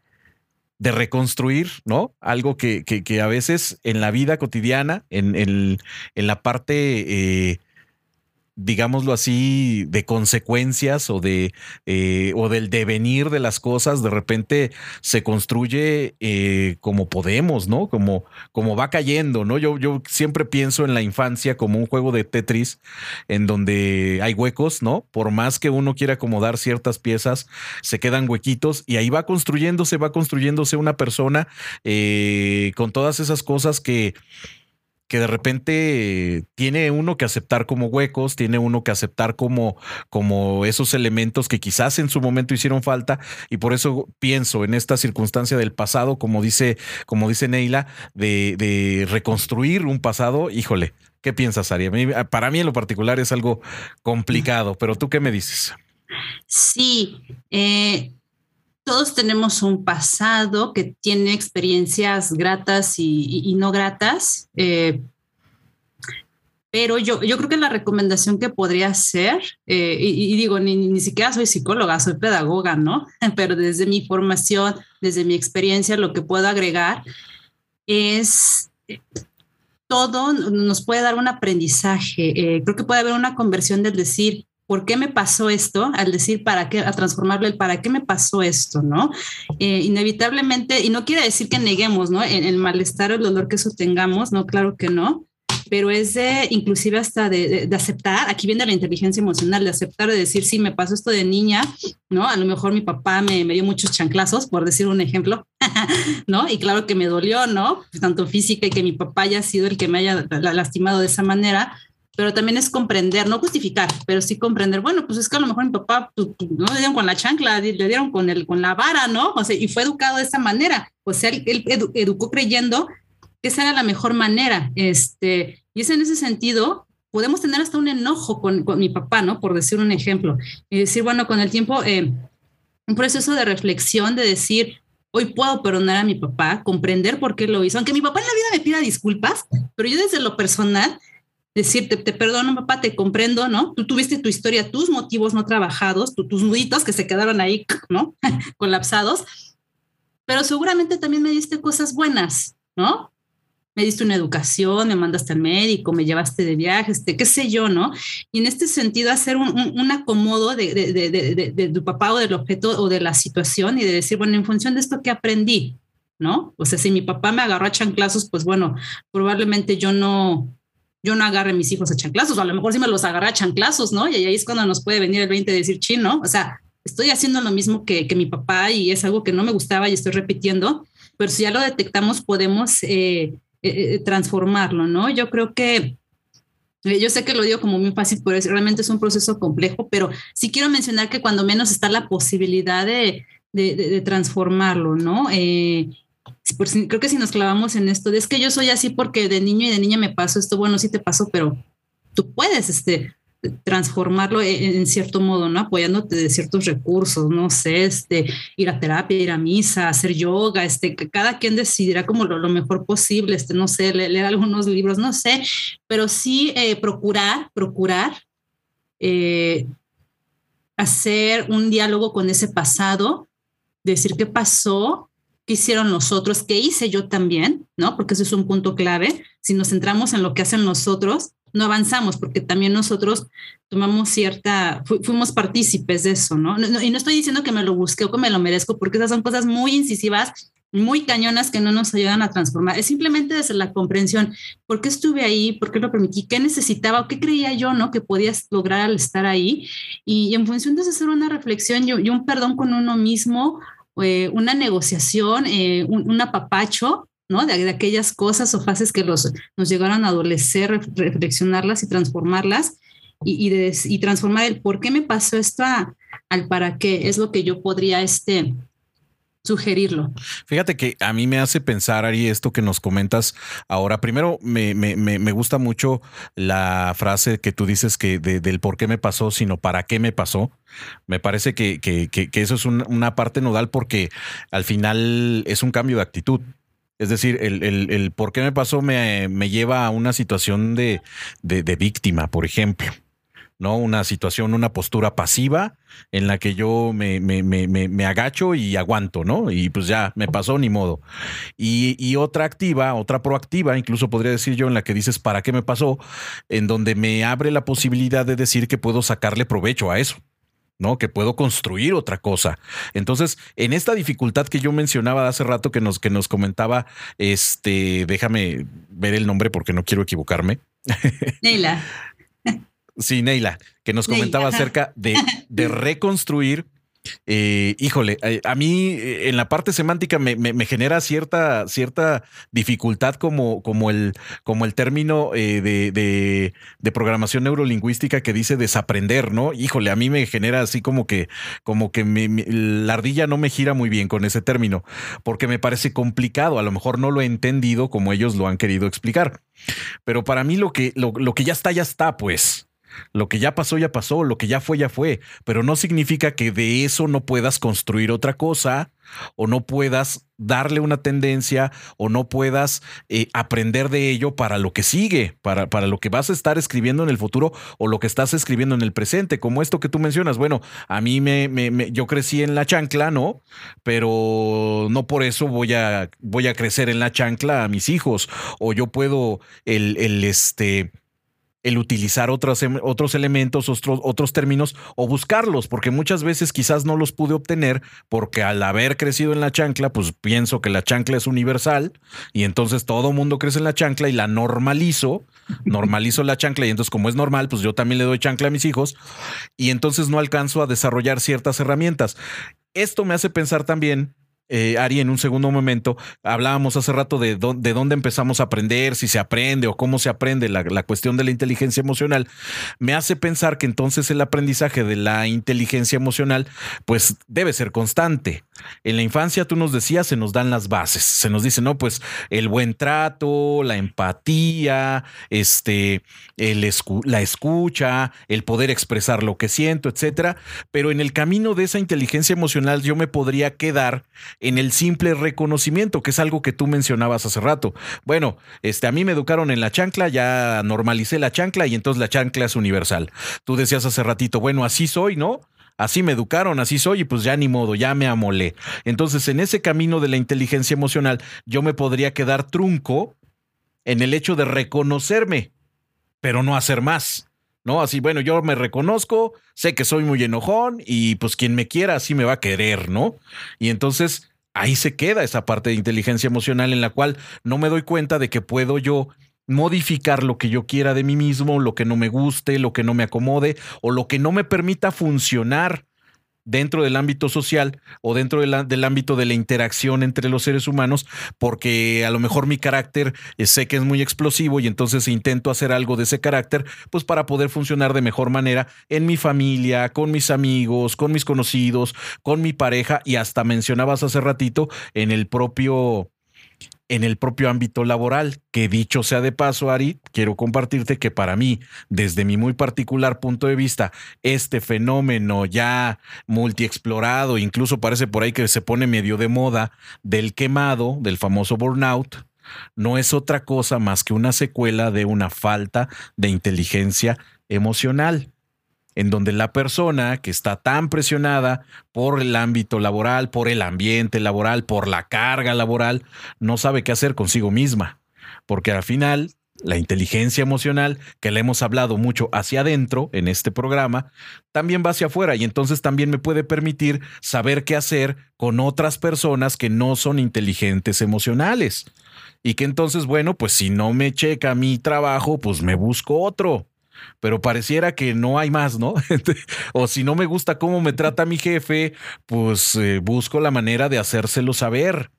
de reconstruir, ¿no? Algo que, que, a veces en la vida cotidiana, en, en, en la parte... Eh, digámoslo así, de consecuencias o de eh, o del devenir de las cosas, de repente se construye eh, como podemos, ¿no? Como, como va cayendo, ¿no? Yo, yo siempre pienso en la infancia como un juego de Tetris en donde hay huecos, ¿no? Por más que uno quiera acomodar ciertas piezas, se quedan huequitos y ahí va construyéndose, va construyéndose una persona eh, con todas esas cosas que que de repente tiene uno que aceptar como huecos, tiene uno que aceptar como, como esos elementos que quizás en su momento hicieron falta y por eso pienso en esta circunstancia del pasado, como dice, como dice Neila, de, reconstruir un pasado, híjole, ¿qué piensas, Ari? Para mí en lo particular es algo complicado, pero tú qué me dices? Sí, eh, todos tenemos un pasado que tiene experiencias gratas y, no gratas, eh, pero yo, yo creo que la recomendación que podría hacer, eh, y, digo, ni, ni, siquiera soy psicóloga, soy pedagoga, ¿no? Pero desde mi formación, desde mi experiencia, lo que puedo agregar es eh, todo nos puede dar un aprendizaje. creo que puede haber una conversión del decir, ¿por qué me pasó esto? Al decir, ¿para qué? A transformarlo el ¿para qué me pasó esto? ¿No? Eh, inevitablemente, y no quiere decir que neguemos, ¿no? El, malestar o el dolor que eso tengamos, ¿no? Claro que no, pero es de, inclusive hasta de, aceptar, aquí viene la inteligencia emocional, de aceptar, de decir, sí, me pasó esto de niña, ¿no? A lo mejor mi papá me, me dio muchos chanclazos, por decir un ejemplo, ¿no? Y claro que me dolió, ¿no? Tanto física y que mi papá haya sido el que me haya lastimado de esa manera, pero también es comprender, no justificar, pero sí comprender, bueno, pues es que a lo mejor mi papá pues, pues, no le dieron con la chancla, le dieron con, el, con la vara, ¿no? O sea, y fue educado de esa manera, o sea, él, educó creyendo que esa era la mejor manera, este, y es en ese sentido, podemos tener hasta un enojo con, con mi papá, ¿no? Por decir un ejemplo, y decir, bueno, con el tiempo, eh, un proceso de reflexión, de decir, hoy puedo perdonar a mi papá, comprender por qué lo hizo, aunque mi papá en la vida me pida disculpas, pero yo desde lo personal, decirte, te perdono, papá, te comprendo, ¿no? Tú tuviste tu historia, tus motivos no trabajados, tus nuditos que se quedaron ahí, ¿no? Colapsados, pero seguramente también me diste cosas buenas, ¿no? Me diste una educación, me mandaste al médico, me llevaste de viaje, este, qué sé yo, ¿no? Y en este sentido, hacer un, un, acomodo de, de, de, de, tu papá o del objeto o de la situación y de decir, bueno, en función de esto, ¿qué aprendí? ¿No? O sea, si mi papá me agarró a chanclazos, pues bueno, probablemente yo no, yo no agarre a mis hijos a chanclazos, o a lo mejor sí me los agarré a chanclazos, ¿no? Y ahí es cuando nos puede venir el 20 de decir, chino, o sea, estoy haciendo lo mismo que, que, mi papá y es algo que no me gustaba y estoy repitiendo, pero si ya lo detectamos podemos eh, eh, eh, transformarlo, ¿no? Yo creo que, yo sé que lo digo como muy fácil, pero realmente es un proceso complejo, pero sí quiero mencionar que cuando menos está la posibilidad de, de, de, transformarlo, ¿no? Creo que si nos clavamos en esto, es que yo soy así porque de niño y de niña me pasó esto, bueno, sí te pasó, pero tú puedes este, transformarlo en, cierto modo, ¿no? Apoyándote de ciertos recursos, no sé, este, ir a terapia, ir a misa, hacer yoga, este, que cada quien decidirá como lo, mejor posible, este, no sé, leer, algunos libros, no sé, pero sí eh, procurar, procurar eh, hacer un diálogo con ese pasado, decir qué pasó, qué hicieron nosotros, qué hice yo también, ¿no? Porque ese es un punto clave. Si nos centramos en lo que hacen nosotros, no avanzamos porque también nosotros tomamos cierta, fuimos partícipes de eso, ¿no? Y no estoy diciendo que me lo busque o que me lo merezco, porque esas son cosas muy incisivas, muy cañonas que no nos ayudan a transformar. Es simplemente desde la comprensión, ¿por qué estuve ahí? ¿Por qué lo permití? ¿Qué necesitaba o qué creía yo, ¿no? Que podías lograr al estar ahí. Y, en función de eso hacer una reflexión y un perdón con uno mismo, eh, una negociación, eh, un, apapacho, ¿no? De, aquellas cosas o fases que los, nos llegaron a adolecer, reflexionarlas y transformarlas y, y, transformar el por qué me pasó esto al para qué, es lo que yo podría este, sugerirlo. Fíjate que a mí me hace pensar, Ari, esto que nos comentas ahora. Primero, me, me, me gusta mucho la frase que tú dices que del por qué me pasó, sino para qué me pasó. Me parece que, que, que, eso es una parte nodal porque al final es un cambio de actitud. Es decir, el, el, el por qué me pasó me, me lleva a una situación de, de, de víctima, por ejemplo. ¿No? Una situación, una postura pasiva en la que yo me, me, me, me agacho y aguanto, ¿no? Y pues ya, me pasó ni modo. Y, y, otra activa, otra proactiva, incluso podría decir yo, en la que dices, ¿para qué me pasó? En donde me abre la posibilidad de decir que puedo sacarle provecho a eso. ¿no? Que puedo construir otra cosa. Entonces, en esta dificultad que yo mencionaba hace rato que nos, que nos comentaba, este, déjame ver el nombre porque no quiero equivocarme. Neila. Sí, Neila, que nos comentaba acerca de, de reconstruir eh, híjole, eh, a mí eh, en la parte semántica me, genera cierta, cierta dificultad como, como, el, como el término de, programación neurolingüística que dice desaprender, ¿no? Híjole, a mí me genera así como que, como que la ardilla no me gira muy bien con ese término, porque me parece complicado, a lo mejor no lo he entendido como ellos lo han querido explicar. Pero para mí lo que, lo, lo que ya está, ya está, pues. Lo que ya pasó, ya pasó, lo que ya fue, ya fue, pero no significa que de eso no puedas construir otra cosa o no puedas darle una tendencia o no puedas eh, aprender de ello para lo que sigue, para, para lo que vas a estar escribiendo en el futuro o lo que estás escribiendo en el presente, como esto que tú mencionas. Bueno, a mí me, me, yo crecí en la chancla, ¿no? Pero no por eso voy a, voy a crecer en la chancla a mis hijos o yo puedo el, el este el utilizar otros, em, otros elementos, otros, otros términos o buscarlos, porque muchas veces quizás no los pude obtener porque al haber crecido en la chancla, pues pienso que la chancla es universal y entonces todo mundo crece en la chancla y la normalizo, normalizo la chancla y entonces como es normal, pues yo también le doy chancla a mis hijos y entonces no alcanzo a desarrollar ciertas herramientas. Esto me hace pensar también eh, Ari, en un segundo momento, hablábamos hace rato de, de, dónde empezamos a aprender, si se aprende o cómo se aprende la, la, cuestión de la inteligencia emocional, me hace pensar que entonces el aprendizaje de la inteligencia emocional, pues debe ser constante. En la infancia, tú nos decías, se nos dan las bases, se nos dice, no, pues el buen trato, la empatía, este, el la escucha, el poder expresar lo que siento, etcétera. Pero en el camino de esa inteligencia emocional, yo me podría quedar en el simple reconocimiento, que es algo que tú mencionabas hace rato. Bueno, este, a mí me educaron en la chancla, ya normalicé la chancla y entonces la chancla es universal. Tú decías hace ratito, bueno, así soy, ¿no? Así me educaron, así soy y pues ya ni modo, ya me amolé. Entonces, en ese camino de la inteligencia emocional, yo me podría quedar trunco en el hecho de reconocerme, pero no hacer más. ¿no? Así, bueno, yo me reconozco, sé que soy muy enojón y pues quien me quiera así me va a querer, ¿no? Y entonces ahí se queda esa parte de inteligencia emocional en la cual no me doy cuenta de que puedo yo modificar lo que yo quiera de mí mismo, lo que no me guste, lo que no me acomode o lo que no me permita funcionar dentro del ámbito social o dentro del ámbito de la interacción entre los seres humanos, porque a lo mejor mi carácter eh, sé que es muy explosivo y entonces intento hacer algo de ese carácter, pues para poder funcionar de mejor manera en mi familia, con mis amigos, con mis conocidos, con mi pareja y hasta mencionabas hace ratito en el propio en el propio ámbito laboral, que dicho sea de paso, Ari, quiero compartirte que para mí, desde mi muy particular punto de vista, este fenómeno ya multiexplorado, incluso parece por ahí que se pone medio de moda, del quemado, del famoso burnout, no es otra cosa más que una secuela de una falta de inteligencia emocional en donde la persona que está tan presionada por el ámbito laboral, por el ambiente laboral, por la carga laboral, no sabe qué hacer consigo misma. Porque al final, la inteligencia emocional, que le hemos hablado mucho hacia adentro en este programa, también va hacia afuera y entonces también me puede permitir saber qué hacer con otras personas que no son inteligentes emocionales. Y que entonces, bueno, pues si no me checa mi trabajo, pues me busco otro pero pareciera que no hay más, ¿no? o si no me gusta cómo me trata mi jefe, pues eh, busco la manera de hacérselo saber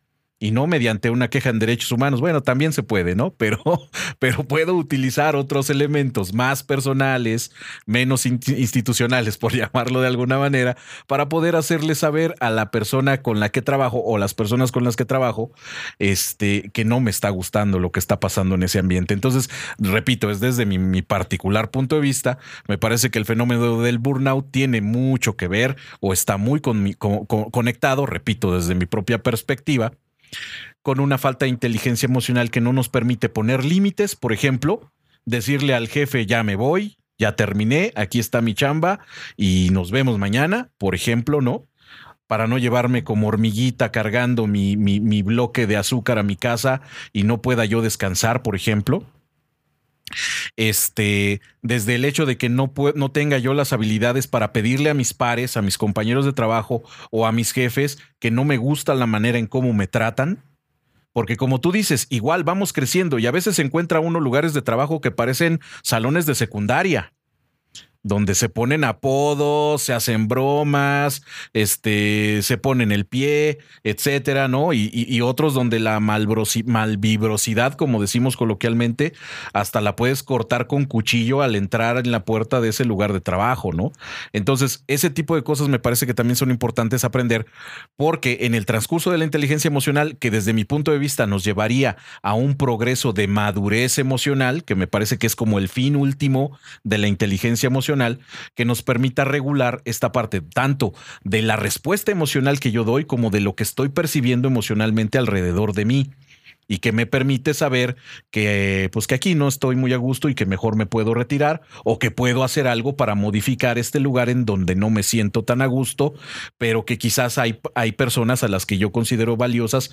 y no mediante una queja en derechos humanos. Bueno, también se puede, ¿no? Pero, pero puedo utilizar otros elementos más personales, menos institucionales, por llamarlo de alguna manera, para poder hacerle saber a la persona con la que trabajo o las personas con las que trabajo, este, que no me está gustando lo que está pasando en ese ambiente. Entonces, repito, es desde mi, particular punto de vista, me parece que el fenómeno del burnout tiene mucho que ver o está muy conectado, repito, desde mi propia perspectiva con una falta de inteligencia emocional que no nos permite poner límites, por ejemplo, decirle al jefe ya me voy, ya terminé, aquí está mi chamba y nos vemos mañana, por ejemplo, ¿no? Para no llevarme como hormiguita cargando mi, mi, bloque de azúcar a mi casa y no pueda yo descansar, por ejemplo. Este, desde el hecho de que no, no tenga yo las habilidades para pedirle a mis pares, a mis compañeros de trabajo o a mis jefes que no me gusta la manera en cómo me tratan, porque como tú dices, igual vamos creciendo y a veces se encuentra uno lugares de trabajo que parecen salones de secundaria donde se ponen apodos, se hacen bromas, este, se ponen el pie, etcétera, ¿no? Y, otros donde la malvibrosidad, como decimos coloquialmente, hasta la puedes cortar con cuchillo al entrar en la puerta de ese lugar de trabajo, ¿no? Entonces, ese tipo de cosas me parece que también son importantes aprender, porque en el transcurso de la inteligencia emocional, que desde mi punto de vista nos llevaría a un progreso de madurez emocional, que me parece que es como el fin último de la inteligencia emocional, que nos permita regular esta parte tanto de la respuesta emocional que yo doy como de lo que estoy percibiendo emocionalmente alrededor de mí y que me permite saber que pues que aquí no estoy muy a gusto y que mejor me puedo retirar o que puedo hacer algo para modificar este lugar en donde no me siento tan a gusto, pero que quizás hay, hay personas a las que yo considero valiosas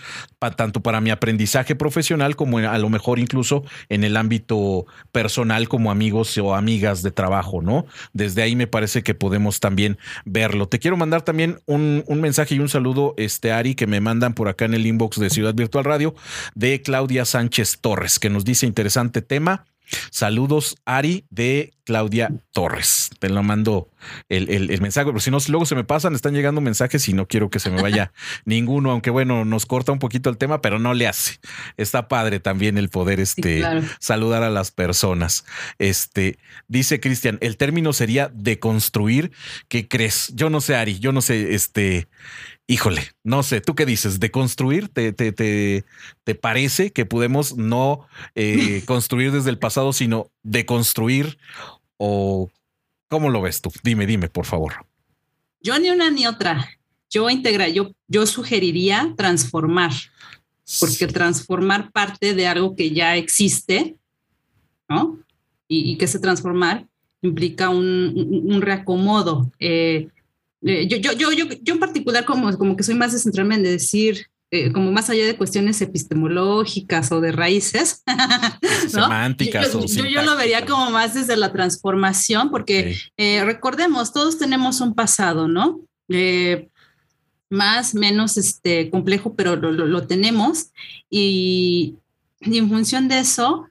tanto para mi aprendizaje profesional como a lo mejor incluso en el ámbito personal como amigos o amigas de trabajo, ¿no? Desde ahí me parece que podemos también verlo. Te quiero mandar también un, un mensaje y un saludo, este Ari, que me mandan por acá en el inbox de Ciudad Virtual Radio de Claudia Sánchez Torres, que nos dice interesante tema. Saludos, Ari, de Claudia Torres. Te lo mando el, mensaje, pero si no, luego se me pasan, están llegando mensajes y no quiero que se me vaya ninguno, aunque bueno, nos corta un poquito el tema, pero no le hace. Está padre también el poder este, saludar a las personas. Este, dice Cristian, el término sería deconstruir. ¿Qué crees? Yo no sé, Ari, yo no sé, este, híjole, no sé, ¿tú qué dices? ¿De construir? ¿Te, te, te, parece que podemos no eh, construir desde el pasado, sino de construir? ¿O cómo lo ves tú? Dime, dime, por favor. Yo ni una ni otra. Yo integra, yo, yo sugeriría transformar, porque transformar parte de algo que ya existe, ¿no? Y, que se transformar implica un, un reacomodo. Eh, eh, yo, yo, yo, yo, yo, en particular como, como que soy más de en decir, eh, como más allá de cuestiones epistemológicas o de raíces, semánticas. Yo, yo, lo vería como más desde la transformación, porque eh, recordemos, todos tenemos un pasado, ¿no? más, menos este, complejo, pero lo, lo, tenemos. Y, y, en función de eso,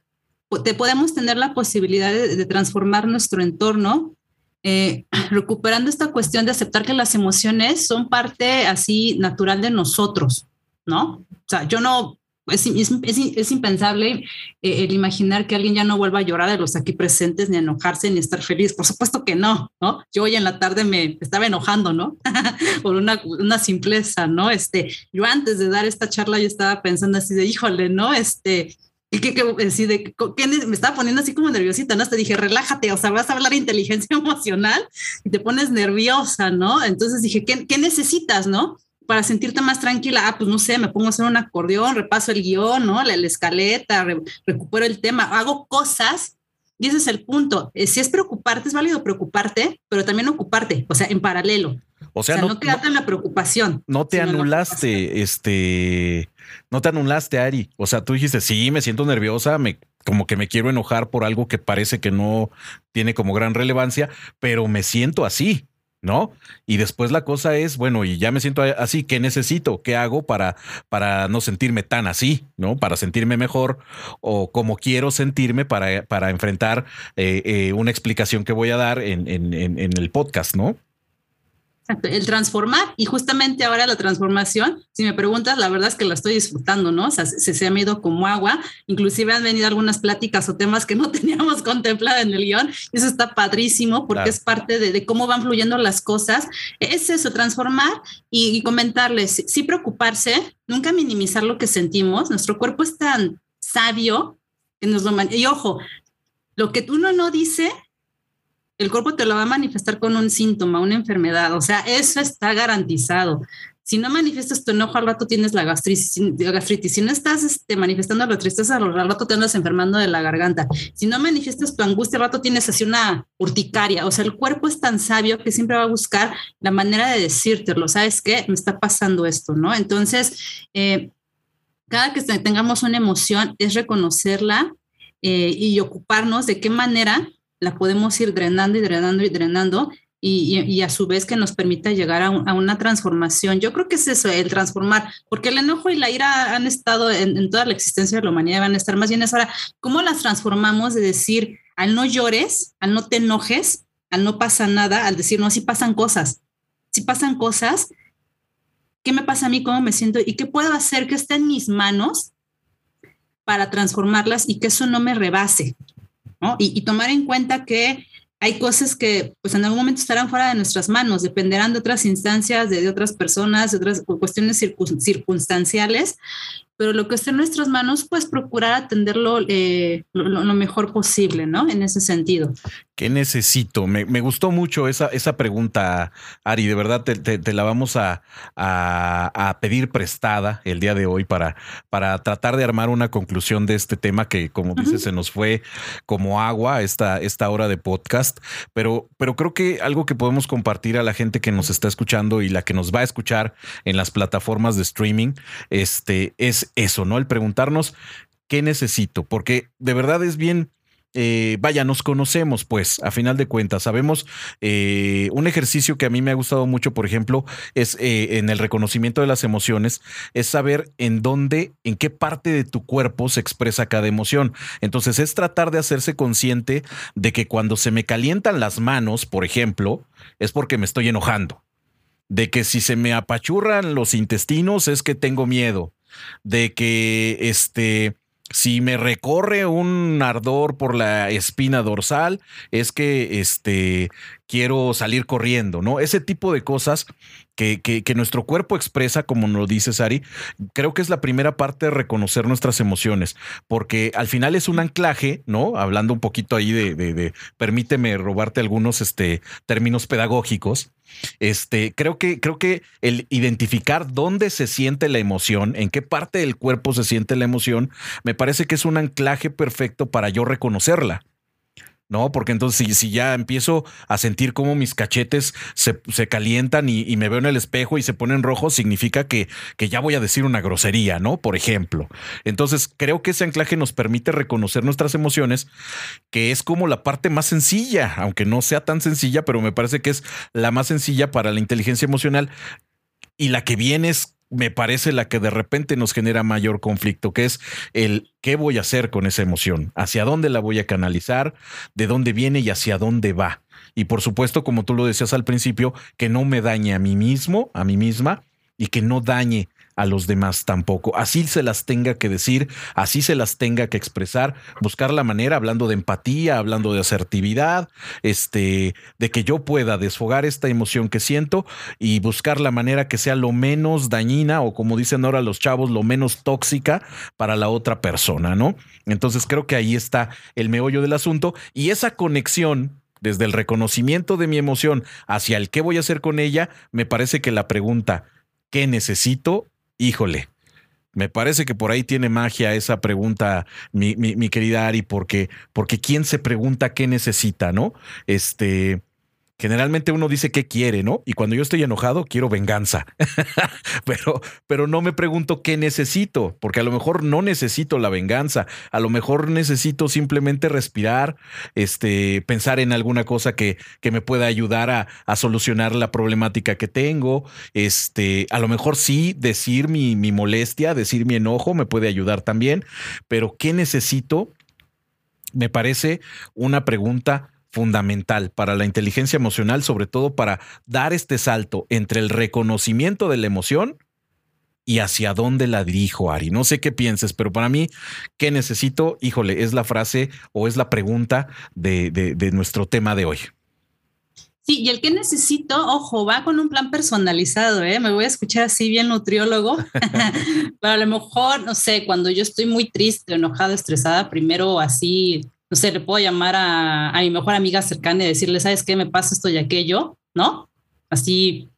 te podemos tener la posibilidad de, de transformar nuestro entorno eh, recuperando esta cuestión de aceptar que las emociones son parte así natural de nosotros, ¿no? O sea, yo no, es, impensable eh, el imaginar que alguien ya no vuelva a llorar de los aquí presentes, ni a enojarse, ni estar feliz. Por supuesto que no, ¿no? Yo hoy en la tarde me estaba enojando, ¿no? Por una, una, simpleza, ¿no? Este, yo antes de dar esta charla, yo estaba pensando así de, híjole, ¿no? Este, y que, que, de, que me estaba poniendo así como nerviosita, ¿no? Te dije, relájate, o sea, vas a hablar de inteligencia emocional y te pones nerviosa, ¿no? Entonces dije, ¿qué, qué necesitas, no? Para sentirte más tranquila, ah, pues no sé, me pongo a hacer un acordeón, repaso el guion, ¿no? La, escaleta, recupero el tema, hago cosas y ese es el punto. Eh, si es preocuparte, es válido preocuparte, pero también ocuparte, o sea, en paralelo. O sea, no, no quedarte en la preocupación. No te anulaste, este, no te anulaste, Ari. O sea, tú dijiste, sí, me siento nerviosa, me, como que me quiero enojar por algo que parece que no tiene como gran relevancia, pero me siento así. ¿No? Y después la cosa es, bueno, y ya me siento así, ¿qué necesito? ¿Qué hago para, para no sentirme tan así, ¿no? Para sentirme mejor o como quiero sentirme para, para enfrentar eh, eh, una explicación que voy a dar en, en, en el podcast, ¿no? El transformar y justamente ahora la transformación, si me preguntas, la verdad es que la estoy disfrutando, ¿no? O sea, se, se, ha ido como agua, inclusive han venido algunas pláticas o temas que no teníamos contemplado en el guion, y eso está padrísimo porque es parte de, cómo van fluyendo las cosas, es eso, transformar y, comentarles, sí preocuparse, nunca minimizar lo que sentimos, nuestro cuerpo es tan sabio que nos lo... Y ojo, lo que uno no dice el cuerpo te lo va a manifestar con un síntoma, una enfermedad. O sea, eso está garantizado. si no manifiestas tu enojo, al rato tienes la gastritis. Si no estás este, manifestando la tristeza, al rato te andas enfermando de la garganta. Si no manifiestas tu angustia, al rato tienes así una urticaria. O sea, el cuerpo es tan sabio que siempre va a buscar la manera de decírtelo. ¿Sabes qué? Me está pasando esto, ¿no? Entonces, eh, cada que tengamos una emoción es reconocerla eh, y ocuparnos de qué manera la podemos ir drenando y drenando y drenando y, a su vez que nos permita llegar a, una transformación. Yo creo que es eso, el transformar, porque el enojo y la ira han estado en, toda la existencia de la humanidad, van a estar más bien es ahora, ¿cómo las transformamos de decir, al no llores, al no te enojes, al no pasa nada, al decir, no, si pasan cosas, si pasan cosas, ¿qué me pasa a mí? ¿Cómo me siento? ¿Y qué puedo hacer que esté en mis manos para transformarlas y que eso no me rebase? Y tomar en cuenta que hay cosas que pues en algún momento estarán fuera de nuestras manos, dependerán de otras instancias, de, otras personas, de otras cuestiones circunstanciales, pero lo que esté en nuestras manos, pues procurar atenderlo eh, lo, mejor posible, ¿no? En ese sentido. ¿Qué necesito? Me, gustó mucho esa, esa pregunta, Ari. De verdad, te, la vamos a, pedir prestada el día de hoy para, para tratar de armar una conclusión de este tema que, como dices, se nos fue como agua esta, esta hora de podcast. Pero, pero creo que algo que podemos compartir a la gente que nos está escuchando y la que nos va a escuchar en las plataformas de streaming este, es eso, ¿no? El preguntarnos qué necesito, porque de verdad es bien... Eh, vaya, nos conocemos, pues, a final de cuentas, sabemos eh, un ejercicio que a mí me ha gustado mucho, por ejemplo, es eh, en el reconocimiento de las emociones, es saber en dónde, en qué parte de tu cuerpo se expresa cada emoción. Entonces, es tratar de hacerse consciente de que cuando se me calientan las manos, por ejemplo, es porque me estoy enojando. De que si se me apachurran los intestinos es que tengo miedo de que este si me recorre un ardor por la espina dorsal, es que este, quiero salir corriendo, ¿no? Ese tipo de cosas que, nuestro cuerpo expresa, como lo dice Sari, creo que es la primera parte de reconocer nuestras emociones, porque al final es un anclaje, ¿no? Hablando un poquito ahí de, de, permíteme robarte algunos este, términos pedagógicos. Este, creo que, creo que el identificar dónde se siente la emoción, en qué parte del cuerpo se siente la emoción, me parece que es un anclaje perfecto para yo reconocerla. ¿No? Porque entonces si, ya empiezo a sentir como mis cachetes se, calientan y, me veo en el espejo y se ponen rojos, significa que, que, ya voy a decir una grosería, ¿no? Por ejemplo. Entonces creo que ese anclaje nos permite reconocer nuestras emociones, que es como la parte más sencilla, aunque no sea tan sencilla, pero me parece que es la más sencilla para la inteligencia emocional y la que viene es me parece la que de repente nos genera mayor conflicto, que es el qué voy a hacer con esa emoción, hacia dónde la voy a canalizar, de dónde viene y hacia dónde va. Y por supuesto, como tú lo decías al principio, que no me dañe a mí mismo, a mí misma, y que no dañe a los demás tampoco. Así se las tenga que decir, así se las tenga que expresar, buscar la manera, hablando de empatía, hablando de asertividad, este, de que yo pueda desfogar esta emoción que siento y buscar la manera que sea lo menos dañina o como dicen ahora los chavos, lo menos tóxica para la otra persona, ¿no? Entonces creo que ahí está el meollo del asunto y esa conexión desde el reconocimiento de mi emoción hacia el qué voy a hacer con ella, me parece que la pregunta, ¿qué necesito? Híjole, me parece que por ahí tiene magia esa pregunta, mi, mi, querida Ari, porque, porque quién se pregunta qué necesita, ¿no? Este, Generalmente uno dice qué quiere, ¿no? Y cuando yo estoy enojado, quiero venganza. pero, pero no me pregunto qué necesito, porque a lo mejor no necesito la venganza. A lo mejor necesito simplemente respirar, este, pensar en alguna cosa que, que me pueda ayudar a, a, solucionar la problemática que tengo. Este, a lo mejor sí decir mi, mi molestia, decir mi enojo me puede ayudar también. Pero ¿qué necesito? Me parece una pregunta fundamental para la inteligencia emocional, sobre todo para dar este salto entre el reconocimiento de la emoción y hacia dónde la dirijo, Ari. No sé qué pienses, pero para mí, ¿qué necesito? Híjole, es la frase o es la pregunta de, de, nuestro tema de hoy. Sí, y el que necesito, ojo, va con un plan personalizado, ¿eh? Me voy a escuchar así bien nutriólogo, pero a lo mejor, no sé, cuando yo estoy muy triste, enojada, estresada, primero así no sé, le puedo llamar a, mi mejor amiga cercana y decirle, ¿sabes qué? Me pasa esto y aquello, ¿no? Así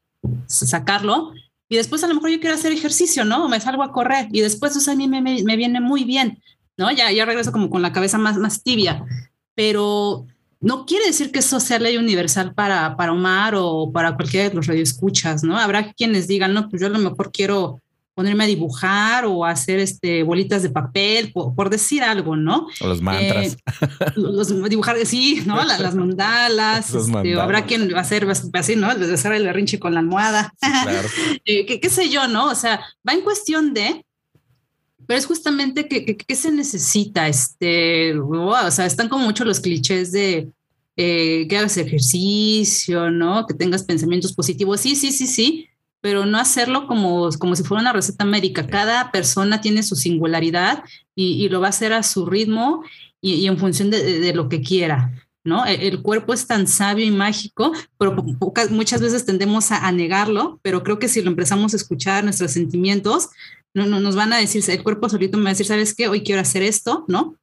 sacarlo. y después a lo mejor yo quiero hacer ejercicio, ¿no? me salgo a correr y después eso a mí me, me, viene muy bien, ¿no? Ya, ya regreso como con la cabeza más, más tibia, pero no quiere decir que eso sea ley universal para, para Omar o para cualquiera de los radioescuchas, ¿no? Habrá quienes digan, no, pues yo a lo mejor quiero ponerme a dibujar o hacer este, bolitas de papel, por, decir algo, ¿no? O los mantras. Eh, los, dibujar, sí, ¿no? Las, mandalas. Este, habrá quien va a hacer así, ¿no? Hacer el berrinche con la almohada. claro. Eh, ¿qué, sé yo, ¿no? O sea, va en cuestión de pero es justamente que, que, se necesita, este, o sea, están como mucho los clichés de eh, que hagas ejercicio, ¿no? Que tengas pensamientos positivos, sí, sí, sí, sí, pero no hacerlo como, como si fuera una receta médica. Cada persona tiene su singularidad y, lo va a hacer a su ritmo y, en función de, lo que quiera. ¿no? E, el, cuerpo es tan sabio y mágico, pero muchas veces tendemos a, negarlo, pero creo que si lo empezamos a escuchar, nuestros sentimientos, no, no, nos van a decir, el cuerpo solito me va a decir, ¿sabes qué? Hoy quiero hacer esto, ¿no?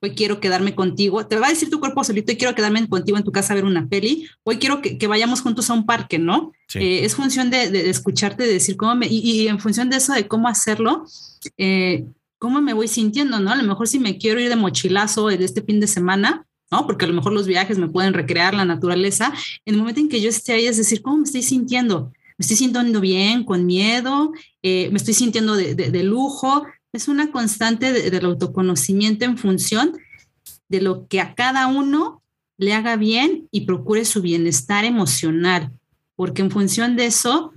Hoy quiero quedarme contigo, te va a decir tu cuerpo solito, hoy quiero quedarme contigo en tu casa a ver una peli, hoy quiero que, vayamos juntos a un parque, ¿no? Eh, es función de, escucharte, de decir cómo me, y, en función de eso, de cómo hacerlo, eh, cómo me voy sintiendo, ¿no? A lo mejor si me quiero ir de mochilazo de este fin de semana, ¿no? Porque a lo mejor los viajes me pueden recrear la naturaleza, en el momento en que yo esté ahí es decir, ¿cómo me estoy sintiendo? ¿Me estoy sintiendo bien, con miedo? Eh, ¿Me estoy sintiendo de, de lujo? Es una constante del autoconocimiento en función de lo que a cada uno le haga bien y procure su bienestar emocional, porque en función de eso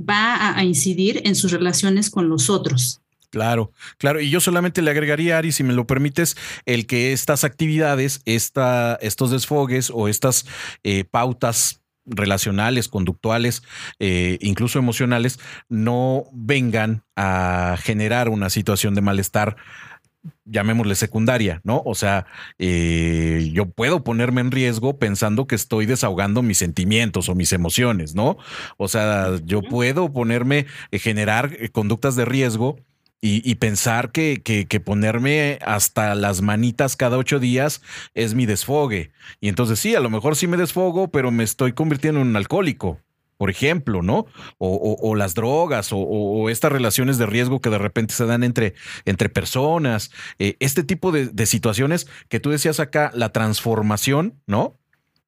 va a, incidir en sus relaciones con los otros. Claro, claro. Y yo solamente le agregaría, Ari, si me lo permites, el que estas actividades, esta, estos desfogues o estas eh, pautas relacionales, conductuales, eh, incluso emocionales, no vengan a generar una situación de malestar llamémosle secundaria, ¿no? O sea, eh, yo puedo ponerme en riesgo pensando que estoy desahogando mis sentimientos o mis emociones, ¿no? O sea, yo puedo ponerme, eh, generar conductas de riesgo y, pensar que, que, ponerme hasta las manitas cada ocho días es mi desfogue. Y entonces sí, a lo mejor sí me desfogo, pero me estoy convirtiendo en un alcohólico, por ejemplo, ¿no? O, las drogas o, estas relaciones de riesgo que de repente se dan entre, entre personas. Eh, este tipo de, de situaciones que tú decías acá, la transformación, ¿no?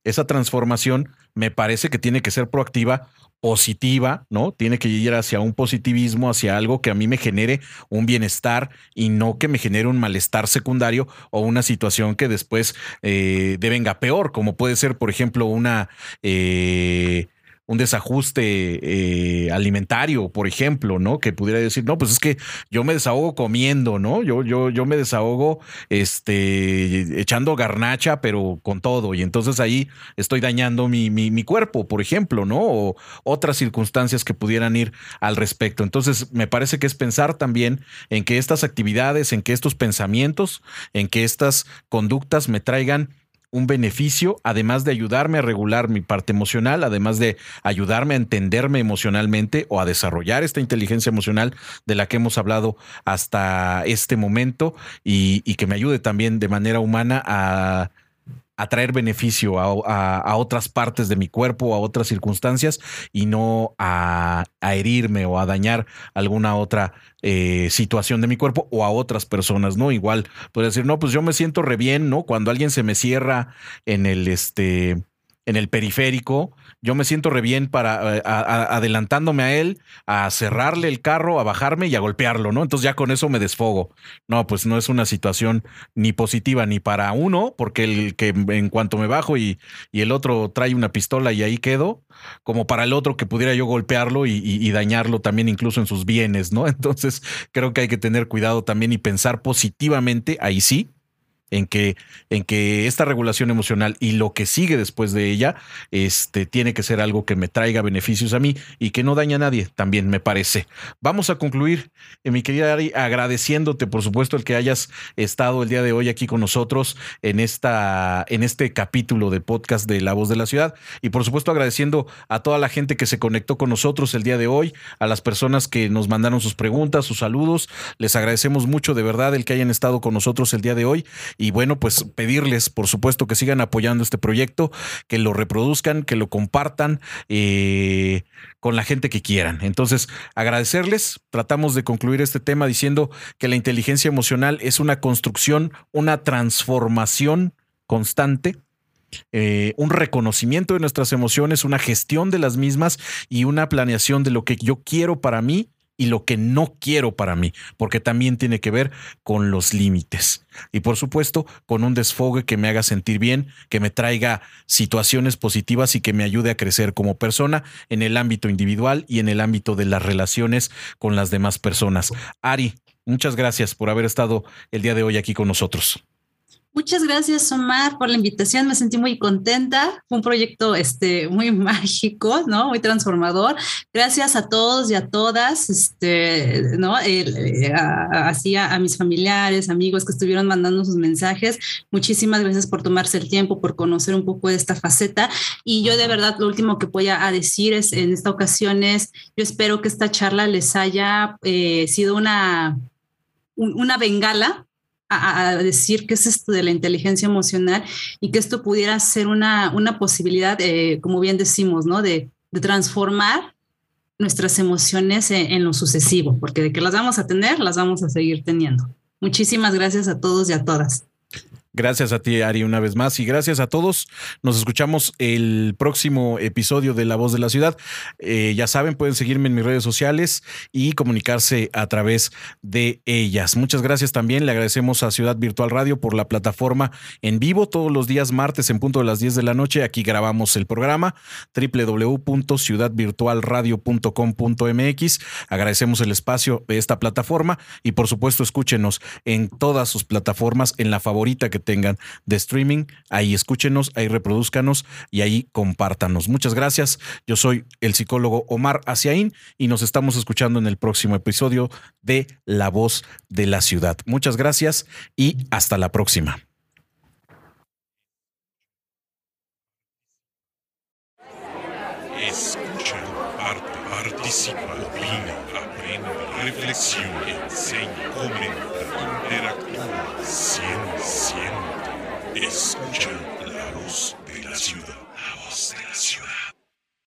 Esa transformación me parece que tiene que ser proactiva positiva, ¿no? Tiene que ir hacia un positivismo, hacia algo que a mí me genere un bienestar y no que me genere un malestar secundario o una situación que después eh, devenga peor, como puede ser, por ejemplo, una... Eh, un desajuste eh, alimentario, por ejemplo, ¿no? Que pudiera decir, no, pues es que yo me desahogo comiendo, ¿no? Yo, yo, yo me desahogo este, echando garnacha, pero con todo. Y entonces ahí estoy dañando mi, mi, mi cuerpo, por ejemplo, ¿no? O otras circunstancias que pudieran ir al respecto. Entonces, me parece que es pensar también en que estas actividades, en que estos pensamientos, en que estas conductas me traigan un beneficio, además de ayudarme a regular mi parte emocional, además de ayudarme a entenderme emocionalmente o a desarrollar esta inteligencia emocional de la que hemos hablado hasta este momento y, que me ayude también de manera humana a a traer beneficio a, otras partes de mi cuerpo, a otras circunstancias y no a, herirme o a dañar alguna otra eh, situación de mi cuerpo o a otras personas, ¿no? Igual puede decir, no, pues yo me siento re bien, ¿no? Cuando alguien se me cierra en el, este, en el periférico, yo me siento re bien para eh, adelantándome a él, a cerrarle el carro, a bajarme y a golpearlo, ¿no? Entonces ya con eso me desfogo. No, pues no es una situación ni positiva ni para uno, porque el que en cuanto me bajo y, el otro trae una pistola y ahí quedo, como para el otro que pudiera yo golpearlo y dañarlo también incluso en sus bienes, ¿no? Entonces creo que hay que tener cuidado también y pensar positivamente, ahí sí, en que, en que esta regulación emocional y lo que sigue después de ella este, tiene que ser algo que me traiga beneficios a mí y que no daña a nadie, también me parece. Vamos a concluir, eh, mi querida Ari, agradeciéndote, por supuesto, el que hayas estado el día de hoy aquí con nosotros en, esta, en este capítulo de podcast de La Voz de la Ciudad y, por supuesto, agradeciendo a toda la gente que se conectó con nosotros el día de hoy, a las personas que nos mandaron sus preguntas, sus saludos. Les agradecemos mucho, de verdad, el que hayan estado con nosotros el día de hoy Y bueno, pues pedirles, por supuesto, que sigan apoyando este proyecto, que lo reproduzcan, que lo compartan eh, con la gente que quieran. Entonces, agradecerles. Tratamos de concluir este tema diciendo que la inteligencia emocional es una construcción, una transformación constante eh, un reconocimiento de nuestras emociones, una gestión de las mismas y una planeación de lo que yo quiero para mí y lo que no quiero para mí, porque también tiene que ver con los límites. Y por supuesto, con un desfogue que me haga sentir bien, que me traiga situaciones positivas y que me ayude a crecer como persona en el ámbito individual y en el ámbito de las relaciones con las demás personas. Ari, muchas gracias por haber estado el día de hoy aquí con nosotros. Muchas gracias, Omar, por la invitación. Me sentí muy contenta. Fue un proyecto este, muy mágico, ¿no? Muy transformador. Gracias a todos y a todas, este, ¿no? Eh, así a, mis familiares, amigos que estuvieron mandando sus mensajes. Muchísimas gracias por tomarse el tiempo, por conocer un poco de esta faceta. Y yo de verdad lo último que voy a, decir es en esta ocasión es, yo espero que esta charla les haya eh, sido una, una bengala a, decir qué es esto de la inteligencia emocional y que esto pudiera ser una, una posibilidad, eh, como bien decimos, ¿no? De, transformar nuestras emociones en, en, lo sucesivo, porque de que las vamos a tener, las vamos a seguir teniendo. Muchísimas gracias a todos y a todas. Gracias a ti, Ari, una vez más. Y gracias a todos. Nos escuchamos el próximo episodio de La Voz de la Ciudad. Eh, ya saben, pueden seguirme en mis redes sociales y comunicarse a través de ellas. Muchas gracias también. Le agradecemos a Ciudad Virtual Radio por la plataforma en vivo todos los días martes en punto de las 10 de la noche. Aquí grabamos el programa www.ciudadvirtualradio.com.mx. Agradecemos el espacio de esta plataforma y por supuesto escúchenos en todas sus plataformas, en la favorita que tengan de streaming. Ahí escúchenos, ahí reproduzcanos y ahí compártanos. Muchas gracias. Yo soy el psicólogo Omar Asiaín y nos estamos escuchando en el próximo episodio de La Voz de la Ciudad. Muchas gracias y hasta la próxima. Escucha, participa, opina, aprende,